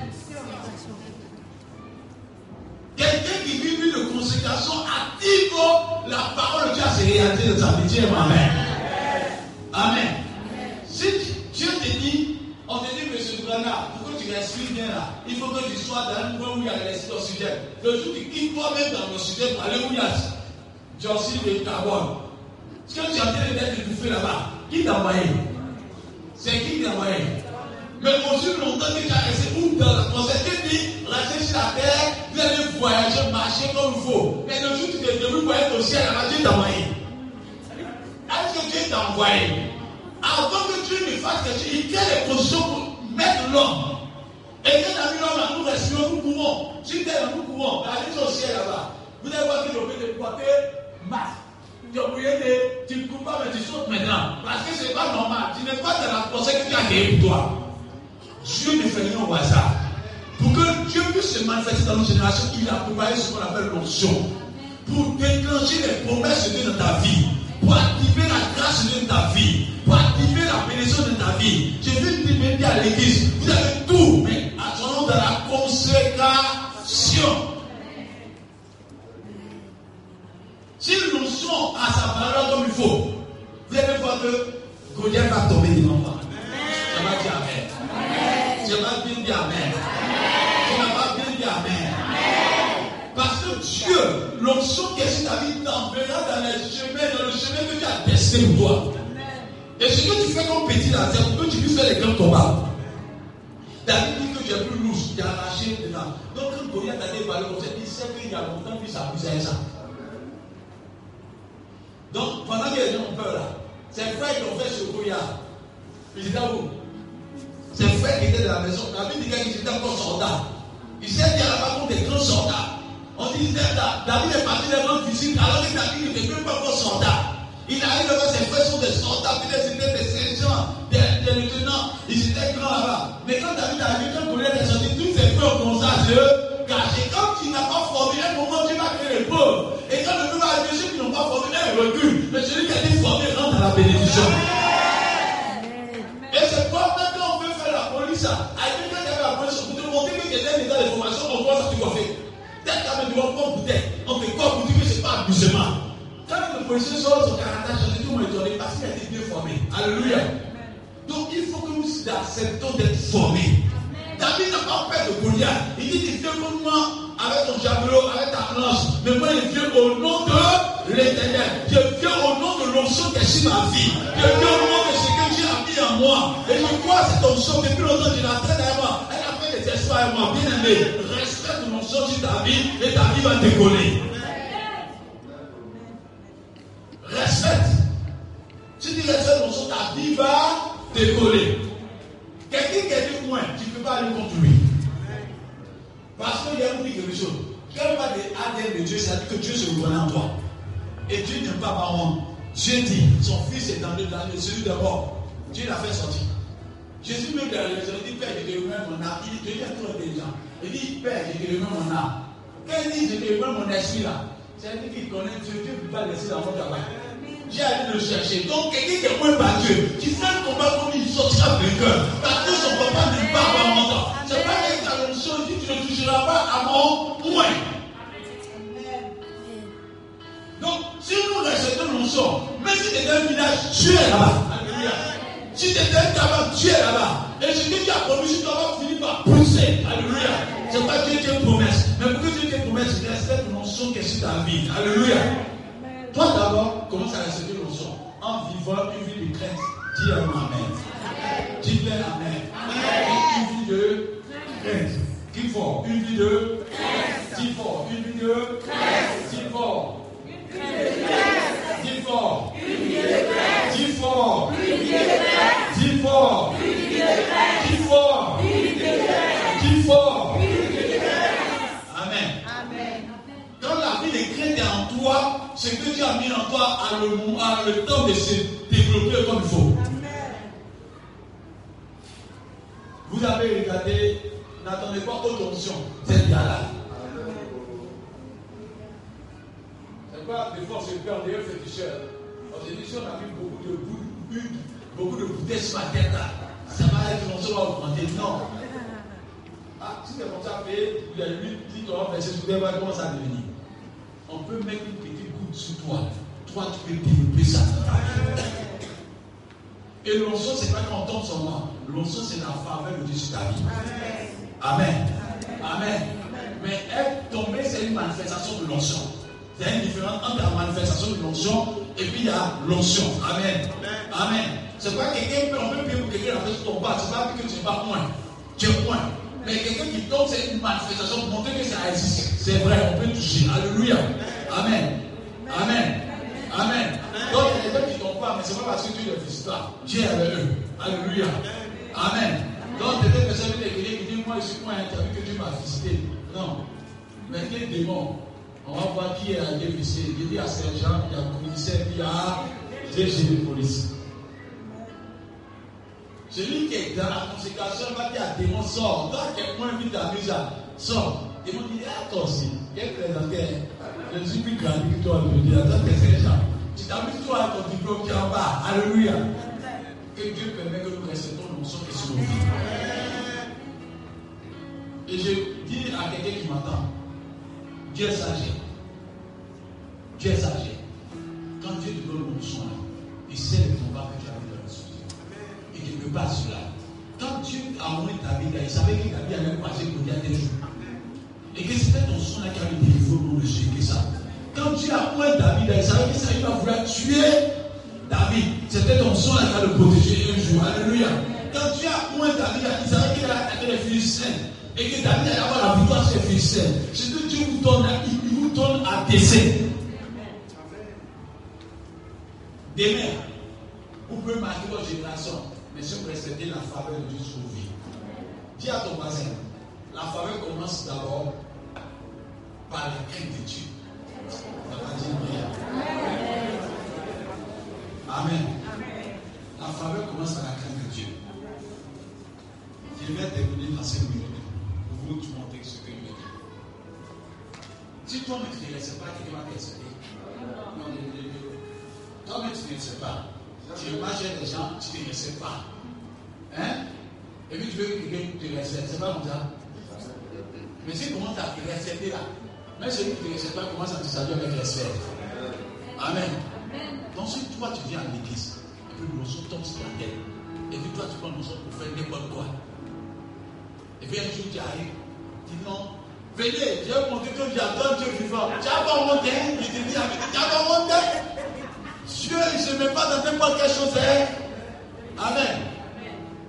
Quelqu'un qui vit une de consécration active la parole de Dieu à se réaliser de sa vie. Amen. Amen. Si Dieu te dit, on te dit, monsieur Brana, pour que tu respires bien là, il faut que tu sois dans un point où il y a l'esprit oxygène. Le jour tu quittes toi-même dans l'oxygène pour aller où il y a dioxyde de carbone. Ce que tu es en train d'être là-bas, qui t'a envoyé? C'est qui t'a envoyé? Mais aussi longtemps que tu as resté où dans la conseil, tu dis, restez sur la terre, vous allez voyager, marcher comme il faut. Mais le jour où tu t'es devenu être au ciel, là-bas, Dieu t'a envoyé. Est-ce que Dieu t'a envoyé? Avant que Dieu ne fasse quelque chose, il crée les conditions pour mettre l'homme. Et quand a mis l'homme là, nous respirons, nous pouvons. Si terre, nous pouvons. Allez au ciel là-bas. Vous allez voir a fait de porter masque. Tu as oublié de. Tu ne coupes pas, mais tu sautes maintenant. Parce que ce n'est pas normal. Tu n'es pas dans la pensée que tu as créée pour toi. Dieu ne fait rien au hasard. Pour que Dieu puisse se manifester dans nos générations, il a préparé ce qu'on appelle l'onction. Pour déclencher les promesses de Dieu dans ta vie. Pour activer la grâce de Dieu dans ta vie. Activer la bénédiction de ta vie. Je veux te dire à l'église, vous avez tout, mais attendons dans la consécration. Si nous sommes à sa valeur comme il faut, vous allez voir que Goliath va tomber devant moi. Tu vas dire Amen. Tu vas bien dire Amen. Tu vas bien dire Amen. Parce que Dieu, l'onction qui est sur ta vie, t'enverra dans les chemins, dans le chemin que tu as destiné pour toi. Et ce que tu fais comme petit là, c'est pour que tu puisses faire les grands combats. David dit que tu es plus louche, tu as arraché dedans. Donc quand Goliath a des ballons, il sait qu'il y a longtemps qu'il s'abusait à ça. Donc, pendant que les gens ont peur là, ses frères qui ont fait ce Goliath, ils étaient où? Ses frères qui étaient dans la maison, David dit qu'ils étaient encore soldats. Il s'est dit à la par contre des grands soldats. On dit David est parti des grandes visites alors que David n'était même pas encore soldat. Il arrive devant ses frères sont des soldats, peut-être c'était des sergents, des, des lieutenants, ils étaient grands là-bas. Mais quand David est arrivé, quand Goliath est sorti, tous ses frères ont commencé à se cacher. Quand tu n'as pas formé, un moment tu vas créer les pauvres. Et quand le peuple va arriver, ceux qui n'ont pas formé, un recul. Mais celui qui a été formé rentre dans la bénédiction. Et c'est pas même quand on veut faire la police, à quelqu'un qui avait la police, pour te montrer que quelqu'un est dans les formations, on voit ça tu vas faire. Peut-être qu'avec du bon bouteille, on fait quoi pour dire que c'est pas abusement. Policier sort son caractère, je dis tout mon étonné parce qu'il a été bien formé. Alléluia. Donc il faut que nous acceptons d'être formés. David n'a pas peur de Goliath. Il dit Tu viens comme moi avec ton javelot, avec ta lance. Mais moi, je viens au nom de l'éternel. Je viens au nom de l'onction qui est sur ma vie. Je dis au nom de ce que Dieu a mis en moi. Et je crois cette onction depuis longtemps, je la traîne à moi. Elle a fait des espoirs à moi. Bien aimé, respecte mon onction sur ta vie et ta vie va décoller. Respecte. Si tu respectes onction, ta vie va décoller. Quelqu'un qui est dit moins, tu ne peux pas aller contre lui. Parce qu'il y a oublié quelque chose. Quand il parle de ADN de Dieu, ça dit que Dieu se reconnaît en toi. Et Dieu n'est pas parent. Dieu dit, son fils est dans le, le celui d'abord. Dieu l'a fait sortir. Jésus même dans la il dit, Père, je te remets mon âme. Il est trop intelligent. Il dit, Père, je te remets mon âme. Quand il dit, je te remets mon esprit là, c'est-à-dire qu'il connaît Dieu. Dieu ne peut pas laisser dans mon travail. J'ai allé le chercher. Donc, quelqu'un qui est moins par Dieu, qui fait le combat comme il sortira vainqueur. Parce que son papa ne part pas en temps. C'est pas qu'il a une chose, il dit, tu ne toucheras pas à mon point. Donc, si nous respectons nos sons, même si tu es un village, tu es là-bas. Alléluia. Si tu es un tabac, tu es là-bas. Et ce que tu as promis, tu dois finir par pousser. Alléluia. C'est pas Dieu qui est promesse. Mais pour que Dieu te promesse, respecte mon son qui est sur ta vie. Alléluia. Toi d'abord, commence à respecter mon son. En vivant une vie de crainte. Dis un Amen. Dis-le Amen. Une vie de crainte. Dis fort. Une vie de crainte. Dis fort. Une vie de crainte. Dis fort. Dis fort. Dis fort. Dis fort. Dis fort. Dis fort. Amen. Quand la vie de crainte est en toi, ce que Dieu a mis en toi a le, a le temps de se développer comme il faut. Vous avez regardé, n'attendez pas autre option. C'est bien là. C'est pas des fois c'est peur d'ailleurs féticheur. On s'est dit si on a mis beaucoup de bouteilles, beaucoup de bouteilles sur ma tête là, ça va être va augmenter. Non. Ah, si c'est comme ça, il y a 8 10 dollars versés sur voir comment ça devenir? On peut mettre une petite goutte sur toi. Toi, tu peux développer ça. Et l'onction, ce n'est pas quand on tombe son nom. L'onction, c'est la faveur de Dieu sur ta vie. Amen. Amen. Mais être tombé, c'est une manifestation de l'onction. Il y a une différence entre la manifestation de l'onction et puis il y a l'onction. Amen. Amen. C'est pas quelqu'un peut, on peut prier pour quelqu'un fait tomber. C'est pas que tu pas point. Tu es point. Mais quelqu'un qui tombe, c'est une manifestation pour montrer que ça existe. C'est vrai, on peut toucher. Alléluia. Amen. Amen. Amen. Donc, il y a des gens qui ne tombent pas, mais ce n'est pas parce que tu ne les visites pas. Dieu est avec eux. Alléluia. Amen. Donc, peut-être que ça veut dire qui dit Moi, je suis point vu que Dieu m'a visité. Non. Mais quel démon? On va voir qui a été visité. Il dit à Saint-Jean, il y a commissaire, il y a DG de police. Celui qui est dans la consécration va dire à démon sort. Toi, quelqu'un vite à déjà sort. Démon dit Ah, toi aussi. Il est présenté. Je suis plus grand que toi aujourd'hui. Attends, c'est gens. Tu t'amuses toi à ton diplôme qui est en bas. Alléluia. Que Dieu permet que nous respectons sons et sur vies. Et je dis à quelqu'un qui m'entend Dieu est sage. Dieu est sage. Quand Dieu te donne son, il sait le combat que tu as vu dans le souci. Tu ne peux pas cela. Quand Dieu a envoyé ta vie, il savait que ta vie allait passer dire des jours. Et que c'était ton son là qui avait au nom de Jésus que ça. Quand Dieu a point David, il savait que ça il va vouloir tuer David. C'était ton son là qui va le protéger un jour. Alléluia. Quand Dieu a point David, il savait qu'il allait attaquer les Philistins. Et que David allait avoir la victoire sur les Philistins. Ce que Dieu vous donne, il vous donne à décès. Demain, vous pouvez marquer votre génération, mais si vous respectez la faveur de Dieu sur vos vies. Dis à ton voisin, la faveur commence d'abord par la crainte de Dieu. Ça va dire bien. Amen. La faveur commence par la crainte de Dieu. Je vais terminer dans 5 minutes pour vous montrer ce que je dire. Si toi-même tu ne laisses pas, quelqu'un va t'expliquer. Non, non, non. Toi-même tu ne sais pas. Tu marches des gens, tu ne sais pas. Hein? Et puis tu veux que quelqu'un te respecte. C'est pas comme ça. Mais si tu commences à te respecter là, même celui qui ne te respecte pas commence à te saluer avec respect. Amen. Donc si toi tu viens à l'église, et puis le morceau tombe sur la tête, et puis toi tu prends le morceau pour faire n'importe quoi. Et puis un jour tu arrives, tu dis non, venez, je vais montrer que j'adore Dieu vivant. Tu n'as pas monté, il te dit, tu n'as pas monté. Dieu, il ne met pas dans n'importe quelle chose. Hein? Amen.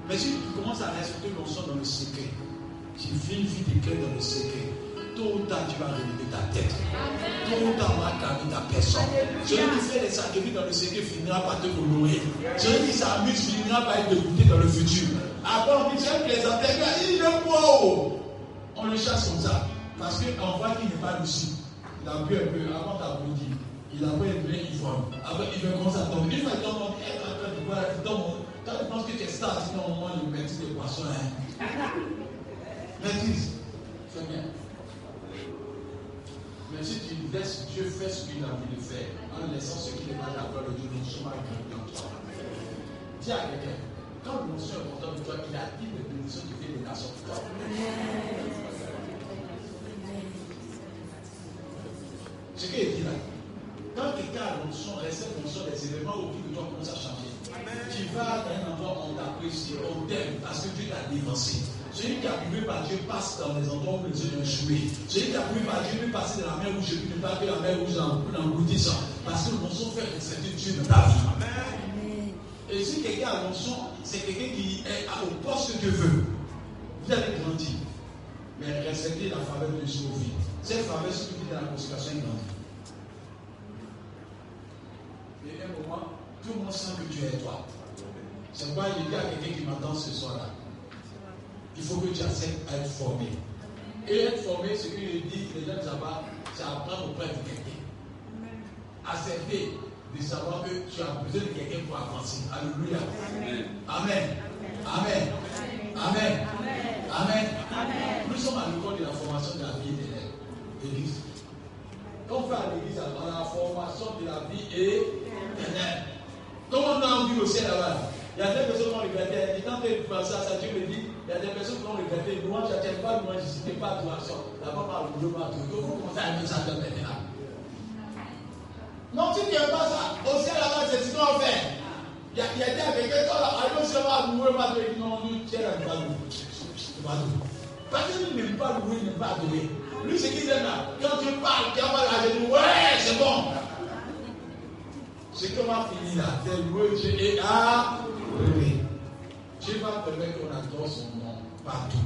Mais si tu commences à respecter l'onction dans le secret, tu vis une vie de cœur dans le secret, tôt ou tard tu vas relever ta tête. Tôt ou tard on va ta personne. Celui qui fait les sacrifices dans le secret finira par te honorer. Celui qui s'amuse finira par être dégoûté dans le futur. Après on dit, tiens, plaisanter, il est beau. On le chasse comme ça. Parce qu'on voit qu'il n'est pas lucide. Il a bu un peu avant d'applaudir. Il a pris un peu ivrogne. Après, il veut commencer à tomber. Une fois qu'il tombe, il dit, quand tu vois, tu tombes. Quand tu penses que tu es star, tu au moment il maîtrise des poissons. Hein. Maîtrise. C'est bien. Mais si tu laisses Dieu faire ce qu'il a envie de faire, en laissant ce qu'il n'est pas d'accord de Dieu, non seulement grandi en toi. Dis à quelqu'un, quand l'émotion est important de toi, il a dit de bénédictions qui fait des nations de toi. Ce qu'il dit là, reste l'onction des événements autour de toi commencent à changer. Tu vas dans un endroit où on t'apprécie, on t'aime parce que Dieu t'a dévancé. Celui qui a approuvé par Dieu passe dans les endroits où les yeux ont échoué. Celui qui a approuvé par Dieu peut passer dans la mer et puis ne pas que la mer rouge l'engloutisse. Parce que l'onction fait respecter Dieu dans ta vie. Et si quelqu'un a l'onction, c'est quelqu'un qui est au poste que Dieu veut. Vous allez grandir. Mais respectez la faveur de vies. Cette faveur, c'est qui dans la consécration, grandit. Un moment, tout le monde sent que tu es toi. C'est pourquoi il dit à quelqu'un qui m'entend ce soir-là. Il faut que tu acceptes à être formé. Et être formé, ce qu'il dit, les gens pas, c'est apprendre auprès de quelqu'un. Accepter de savoir que tu as besoin de quelqu'un pour avancer. Alléluia. Amen. Amen. Amen. Amen. Nous sommes à l'école de la formation de la vie éternelle. L'église. On fait à l'église, on a la formation de la vie éternelle. Comment on a envie au ciel là-bas Il y a des personnes qui ont regretté. Et quand tu fais ça, ça, Dieu me dit, il y a des personnes qui ont regretté. Moi, je n'attends pas moi, je ne suis pas adoration. Là-bas, par le boulot, par tout. Donc, vous commencez à aimer ça de maintenant. Non, tu n'aimes pas ça. Au ciel là-bas, c'est ce qu'on fait. Il y a, des quelqu'un qui allez au ciel là-bas, louer, pas louer. Non, nous, tiens, on va louer. Parce qu'il n'aime pas louer, il n'aime pas adorer. Lui, ce qu'il aime là, quand tu parles, tu vas la dit, ouais, c'est bon. Ce qu'on va finir là, c'est louer Dieu et adorer. Dieu va permettre qu'on adore son nom partout.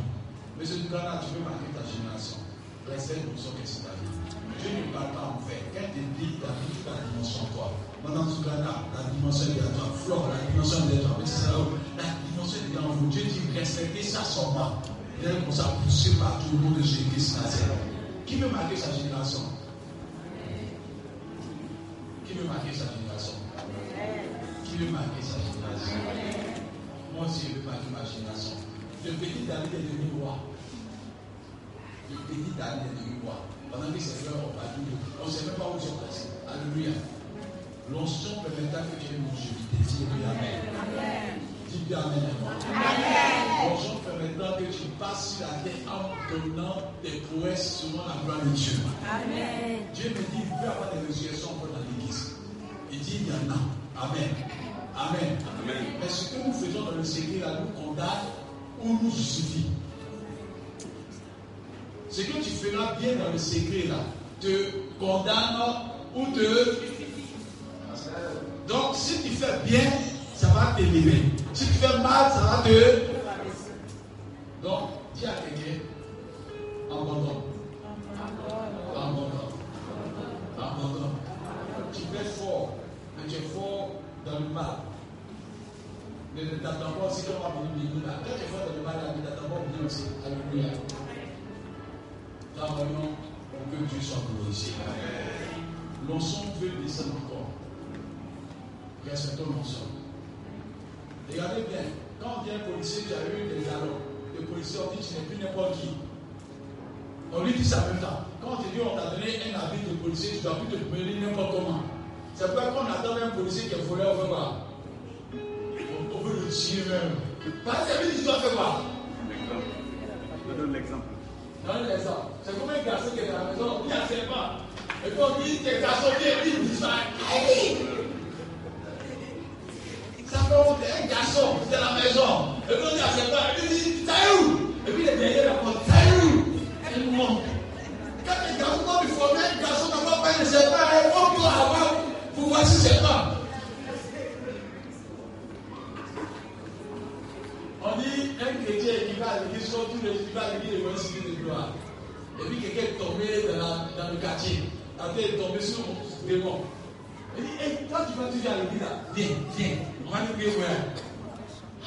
Mais ce tu peux marquer ta génération. Respecte pour son que c'est ta vie. Dieu ne parle pas en fait. Quand tu dis ta vie, la dimension en toi. Maintenant, ce cas-là, la dimension est à toi. Flore, la dimension est à toi. Mais c'est ça, la dimension est en vous. Dieu dit respectez ça seulement. Il est comme ça poussé monde de Jésus-Christ Qui veut marquer sa génération? Qui veut marquer sa génération? Qui veut marquer sa génération? Moi aussi, je veux marquer ma génération. Le petit David est devenu roi. Le petit David est devenu roi. Pendant que ses frères ont on ne sait même pas où ils sont passés. Alléluia. L'onction permettra que tu aies une. Dis Amen. Dis bien Amen. L'onction permettra que tu passes sur la terre en donnant des prouesses selon la gloire de Dieu. Amen. Dieu me dit, il peut avoir des résurrections encore dans l'église. Il dit, il y en a. Amen. Amen. Amen. Mais ce que nous faisons dans le secret, là, nous condamne ou nous justifie. Ce que tu feras bien dans le secret, là, te condamne ou te. Donc, si tu fais bien, ça va t'élever. Si tu fais mal, ça va te. Donc, dis à quelqu'un, abandonne. Abandonne. Abandonne. Tu fais fort, mais tu es fort dans le mal. Ne t'attends pas aussi qu'on va venir nous là. Quand tu es fort dans le mal, ne t'attends pas venir aussi. Alléluia. Travaillons pour que Dieu soit glorifié. L'onction veut descendre encore. Respectons l'onction. Regardez bien, quand vient un policier qui a eu des jalons, le policier on dit tu n'es plus n'importe qui. On lui dit ça en même temps. Quand on te dit on t'a donné un avis de policier, tu ne dois plus te mener n'importe comment. C'est pourquoi quand on attend un policier qui est volé, on veut voir. On, on veut le tuer même. Parce que lui, tu dois faire quoi? Je donne l'exemple. Donne l'exemple. C'est comme un garçon qui est à la maison, il y a ses pas. Et puis on dit, tes garçons viennent, ils disent ça c'est un garçon de la maison. Et puis on dit à ses parents, il dit, Taïou Et puis les derniers répondent, Taïou Et nous monte. Quand les garçons vont former, un garçon n'a pas de ses parents, on doit avoir pouvoir sur ses parents. On dit, un chrétien qui va à l'église, surtout les qui va à l'église, les civil de gloire. Et puis quelqu'un est tombé dans, dans le quartier. Après, il est tombé sur le démon. Il dit, hey, toi tu vas toujours à l'église Viens, viens on nous prier ouais.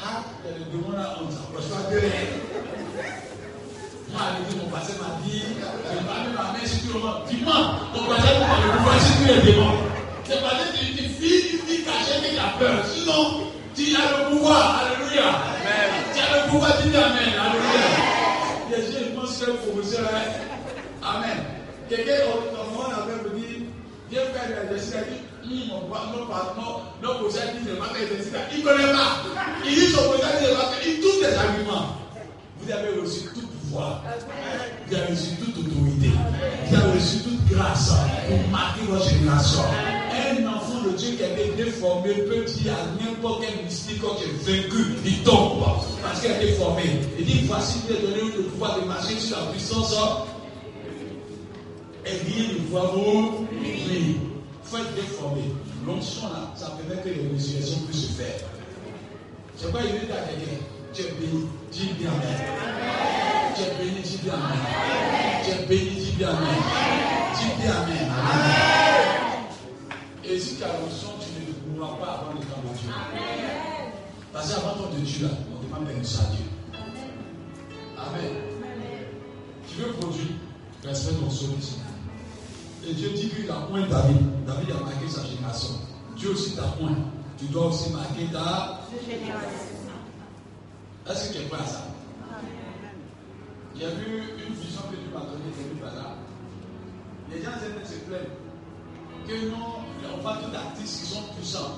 Ah, il y a là, on s'approche pas. Moi, m'a dit, je vais pas ma main sur le monde. Dis-moi, parce que tu fille, une fille cachée qui a peur. Sinon, tu as le pouvoir. Alléluia. Tu as le pouvoir, tu dis Amen. Alléluia. Les gens que. Amen. Quelqu'un, on avait me dit, viens faire. Il Hum, mon pa- non, pas- non, non, professeur dit, ne va pas faire. Il ne connaît pas. Il dit, son professeur dit, ne va faire. Il arguments. Vous avez reçu tout pouvoir. Vous avez reçu toute autorité. Vous avez reçu toute grâce pour marquer votre génération. Un enfant de Dieu qui a été déformé peut dire à n'importe quel mystique quand tu es vaincu, il tombe. Parce qu'il a été formé. Il dit voici, je ai donné le pouvoir de marcher sur la puissance. Et rien ne pourra vous. Faut être déformé. L'onction là, ça permet que les résurrections puissent se faire. Quoi il dit à quelqu'un Tu es béni, dis bien Amen. Tu es béni, dis bien Amen. Tu es béni, dis bien Amen. Dis bien Amen. Et si tu as l'onction, tu ne mourras pas avant le temps de Dieu. Parce qu'avant ton de Dieu là, on demande permission à Dieu. Amen. Tu veux produire, respecte ton solution. Et Dieu dit qu'il a point David. David a marqué sa génération. Dieu aussi t'a point. Tu dois aussi marquer ta. Est-ce que tu es prêt à ça? J'ai vu une vision que Dieu m'a donnée quelque part là. Les gens aiment se plaignent que non, on voit tous artistes qui sont puissants.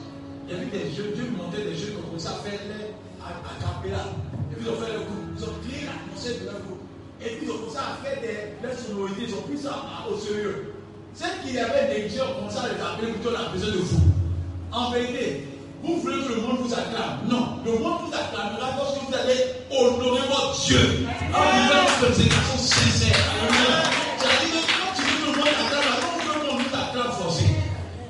A vu des jeux, Dieu montait des jeux commencé à faire les à, à capella. Et puis ils ont fait le coup. Ils ont créé l'atmosphère de leur groupe. Et puis ils ont commencé à faire des, des sonorités, ils ont pris ça au sérieux. Ceux qui avaient négligé ont commencé à les appeler plutôt la prison de fou. En vérité, vous voulez que le monde vous acclame Non, le monde vous acclamera lorsque vous allez honorer votre Dieu. En vivant une consécration sincère. C'est-à-dire que quand tu veux que le monde acclame, quand vous voulez que le monde vous acclame forcé.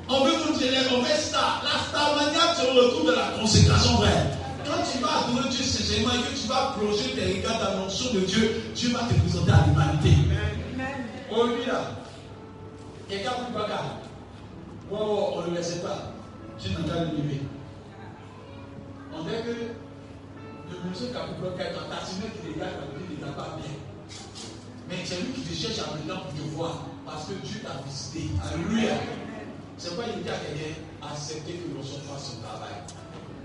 On veut que tu élèves, on veut star. La star manière, c'est le retour de la consécration vraie. Quand tu vas adorer Dieu sincèrement et que tu vas plonger tes regards dans l'onction de Dieu, Dieu va te présenter à l'humanité. Aujourd'hui là, quelqu'un plus bagarre. Oh, on ne le laissait pas. Tu pas le lever. On dirait que le monsieur qui a pu bloquer ton taximètre qui dégage la vie ne pas bien. Mais c'est lui qui te cherche à maintenant pour te voir. Parce que Dieu t'a visité. Alléluia. C'est quoi il dit à accepter que l'on fasse son travail.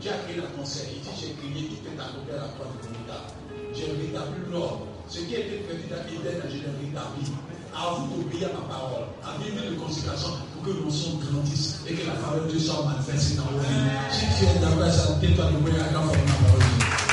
Dieu a créé la conseil. Il dit J'ai créé tout est accompli à la croix de Golgotha. J'ai rétabli l'ordre. Ce qui été prévu dans Éden, je l'ai rétabli. À vous d'obéir à ma parole, à vivre de consécration pour que l'on soit grandisse et que la parole de Dieu soit manifestée dans vos vies? Si tu es d'accord ça, tais-toi de à la parole de Dieu.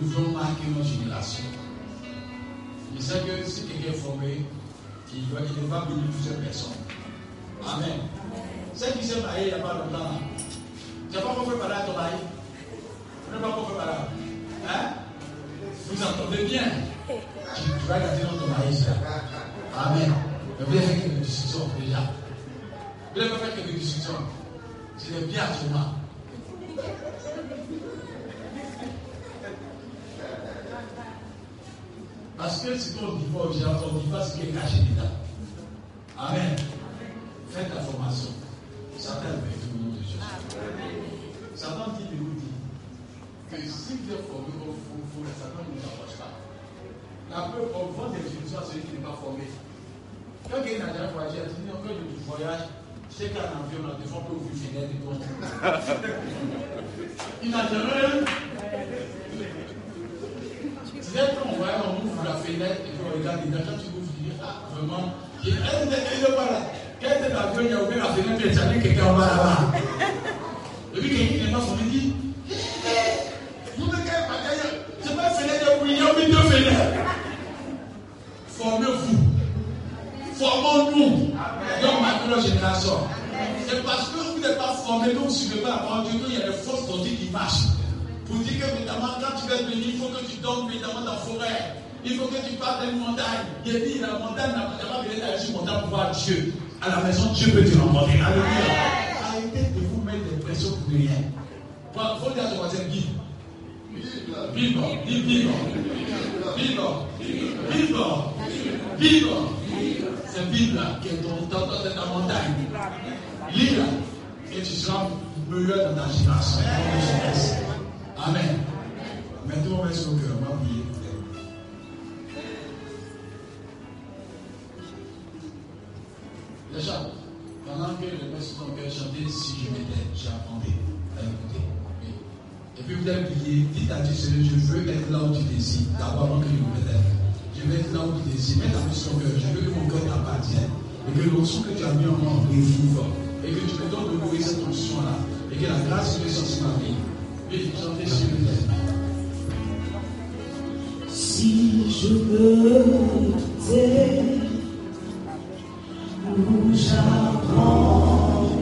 Nous voulons marquer notre génération. Je sais que si quelqu'un est formé, il va, il va bénir plusieurs personnes. Amen. Celle qui s'est mariée il n'y a pas longtemps, là, tu n'as pas encore préparé à ton mari? Tu n'as pas encore préparé. Hein? Vous entendez bien? Tu, vas garder ton mari. Amen. Mais vous avez fait quelques discussions déjà. Vous n'avez pas fait quelques discussions. C'est bien actuellement. Parce que si on divorce, on ne dit pas ce qui est caché dedans. Amen. Faites la formation. Satan veut tout le nom de Jésus. Satan dit de vous dire que si vous êtes formé fou, fou, Satan ne vous approche pas. La preuve, on vend des solutions à celui qui n'est pas formé. Quand quelqu'un a déjà voyagé, il dit encore du voyage, c'est qu'un avion, là, fois, peut ouvrir fenêtre et tout. Il n'a jamais. C'est quand on voit, on ouvre la fenêtre et puis on regarde dedans, quand tu tu dis, ah, vraiment, il est pas là. Quand il l'avion, il a ouvert la fenêtre, il a quelqu'un en bas là-bas. Et puis quelqu'un n'est pas formé dit, vous ne pas c'est pas une fenêtre, il y a mis deux fenêtres. Formez-vous. génération. C'est parce que vous n'êtes pas formé, donc vous ne suivez pas la de qu'il y a des fausses doctrines qui marchent. Pour dire que, notamment, quand tu vas venir, il faut que tu dormes, notamment, dans la forêt. Il faut que tu partes d'une montagne. Il dit, la montagne n'a pas besoin d'aller sur montagne pour voir Dieu. À la maison, Dieu peut te rencontrer. Alléluia. Arrêtez de vous mettre des pressions pour rien. Il faut dire à ton voisin, vive. Vive, vive, vive. Vive, vive, vive. C'est Bible qui est dans ta montagne. Lis-la et tu seras meilleur dans ta génération. Amen. Maintenant, on va sur le cœur. On va prier. Déjà, pendant que les personnes cœur chanter, si je m'étais, j'attendais à écouter. Et puis vous allez prier, dites à Dieu, je veux être là où tu décides, d'abord avant que je me mette. Je veux être là où tu décides. Mets ta main sur cœur. Je veux que mon cœur t'appartienne. Et que l'onction que tu as mis en moi. Et que tu me donnes de nourrir cette onction-là. Et que la grâce de sur ma vie. Oui, chantez vous plaît. Si je peux t'aider, où j'apprendrai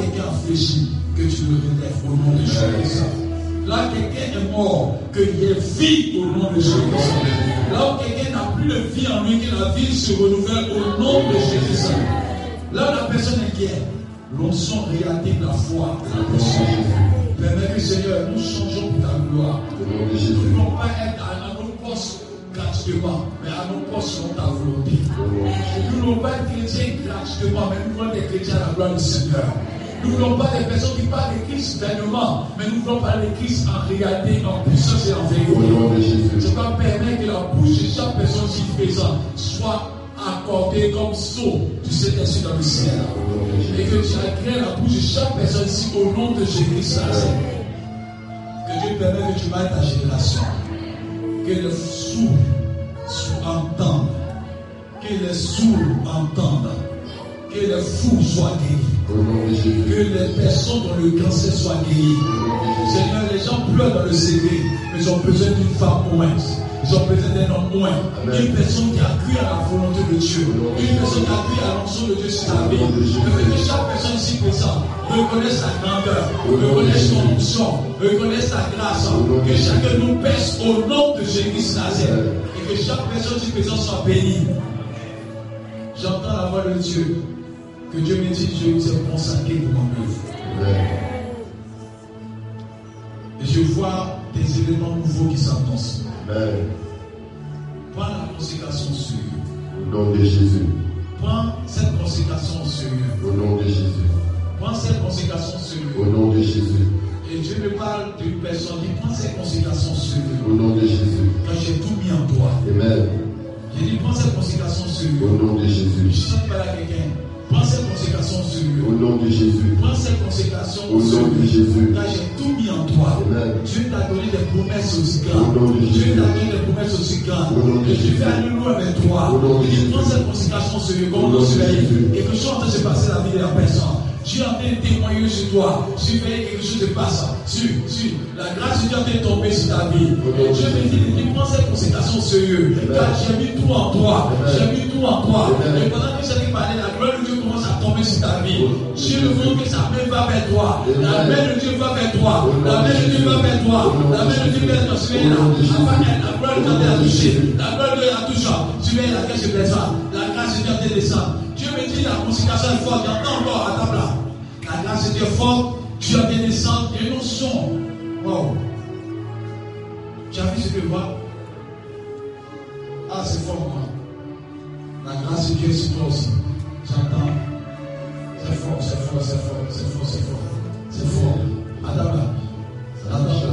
quelqu'un a fléchi, que tu le relèves au nom de Jésus. Là quelqu'un est mort, qu'il y ait vie au nom de Jésus. Là où quelqu'un n'a plus de vie en lui, que la vie se renouvelle au nom de Jésus. Là où la personne est guère, l'onction réactive la foi et la personne. Permets que Seigneur, nous changeons pour ta gloire. De Nous ne voulons pas être à, nos postes gratuitement, mais à nos postes selon ta volonté. De. Nous ne voulons pas être chrétiens gratuitement, mais nous voulons être chrétiens à la gloire du Seigneur. Nous ne voulons pas des personnes qui parlent de Christ vainement, mais nous voulons parler de Christ en réalité, en puissance et en vérité. Je dois permettre que la bouche de chaque personne ici présente soit accordée comme sceau du Saint-Esprit dans le ciel. Et que tu agrées la bouche de chaque personne ici au nom de Jésus-Christ. Que Dieu permette que tu marques ta génération. Que les sourds sou- entendent. Que les sourds entendent. Que les fous soient guéris. Que les personnes dont le cancer soient guéries. Seigneur, les gens pleurent dans le CV, mais ils ont besoin d'une femme moins. Ils ont besoin d'un homme moins. Une personne qui a cru à la volonté de Dieu. Une personne qui a cru à l'onction de Dieu sur ta vie. Que que chaque personne ici présente reconnaisse ta grandeur, reconnaisse ton onction, reconnaisse ta grâce. Que chacun nous pèse au nom de Jésus Nazareth. Et que chaque personne ici présente soit bénie. J'entends la voix de Dieu. Que Dieu me dise, je vous ai consacré pour mon œuvre. Et je vois des éléments nouveaux qui s'annoncent. Amen. Prends la consécration sur. Au nom de Jésus. Prends cette consécration sur. Au nom de Jésus. Prends cette consécration sur Au nom de Jésus. Et Dieu me parle d'une personne qui prend cette consécration sur Au nom de Jésus. Quand j'ai tout mis en toi. Amen. J'ai dit, prends cette consécration sur Au nom de Je Jésus. sens pas à quelqu'un. Prends cette consécration sur Au eux. nom de Jésus. Prends cette consécration Au nom de. Jésus. Car j'ai tout mis en toi. Dieu t'a donné des promesses aussi Au grandes. de Dieu t'a donné des promesses aussi grandes. Au Et je vais aller loin avec toi. Au Et prends cette consécration sur Au comme on de surveille. Jésus. Et que je suis en train de se passer la vie de la personne. Dieu est en train de témoigner sur toi. Surveiller quelque chose se passe. Sur, sur. La grâce de Dieu est en train de tomber sur ta vie. Au Et de Dieu me dit, il prend cette consécration sur eux. Amen. Car j'ai mis tout en toi. J'ai mis tout en toi. Et pendant que j'ai parlé, la gloire de Dieu commence à tomber sur ta vie. Au- Dieu veut que sa main va vers toi. La main de Dieu va vers toi. Au La de main de Dieu va vers toi. Au La de main de Dieu va vers toi. Surveille là. Au de la gloire de Dieu Au a de touché. La gloire de Dieu a touché. Surveille laquelle je descends. La grâce de Dieu te descend. La consécration est forte. J'entends encore à table là. La grâce est forte. Dieu a bien descendu. Il y a une notion. Wow. Tu as vu ce que vois? Ah, c'est fort, moi. La grâce de Dieu est toi aussi. J'entends. C'est fort, c'est fort, c'est fort, c'est fort, c'est fort. C'est fort. Attends là. Attends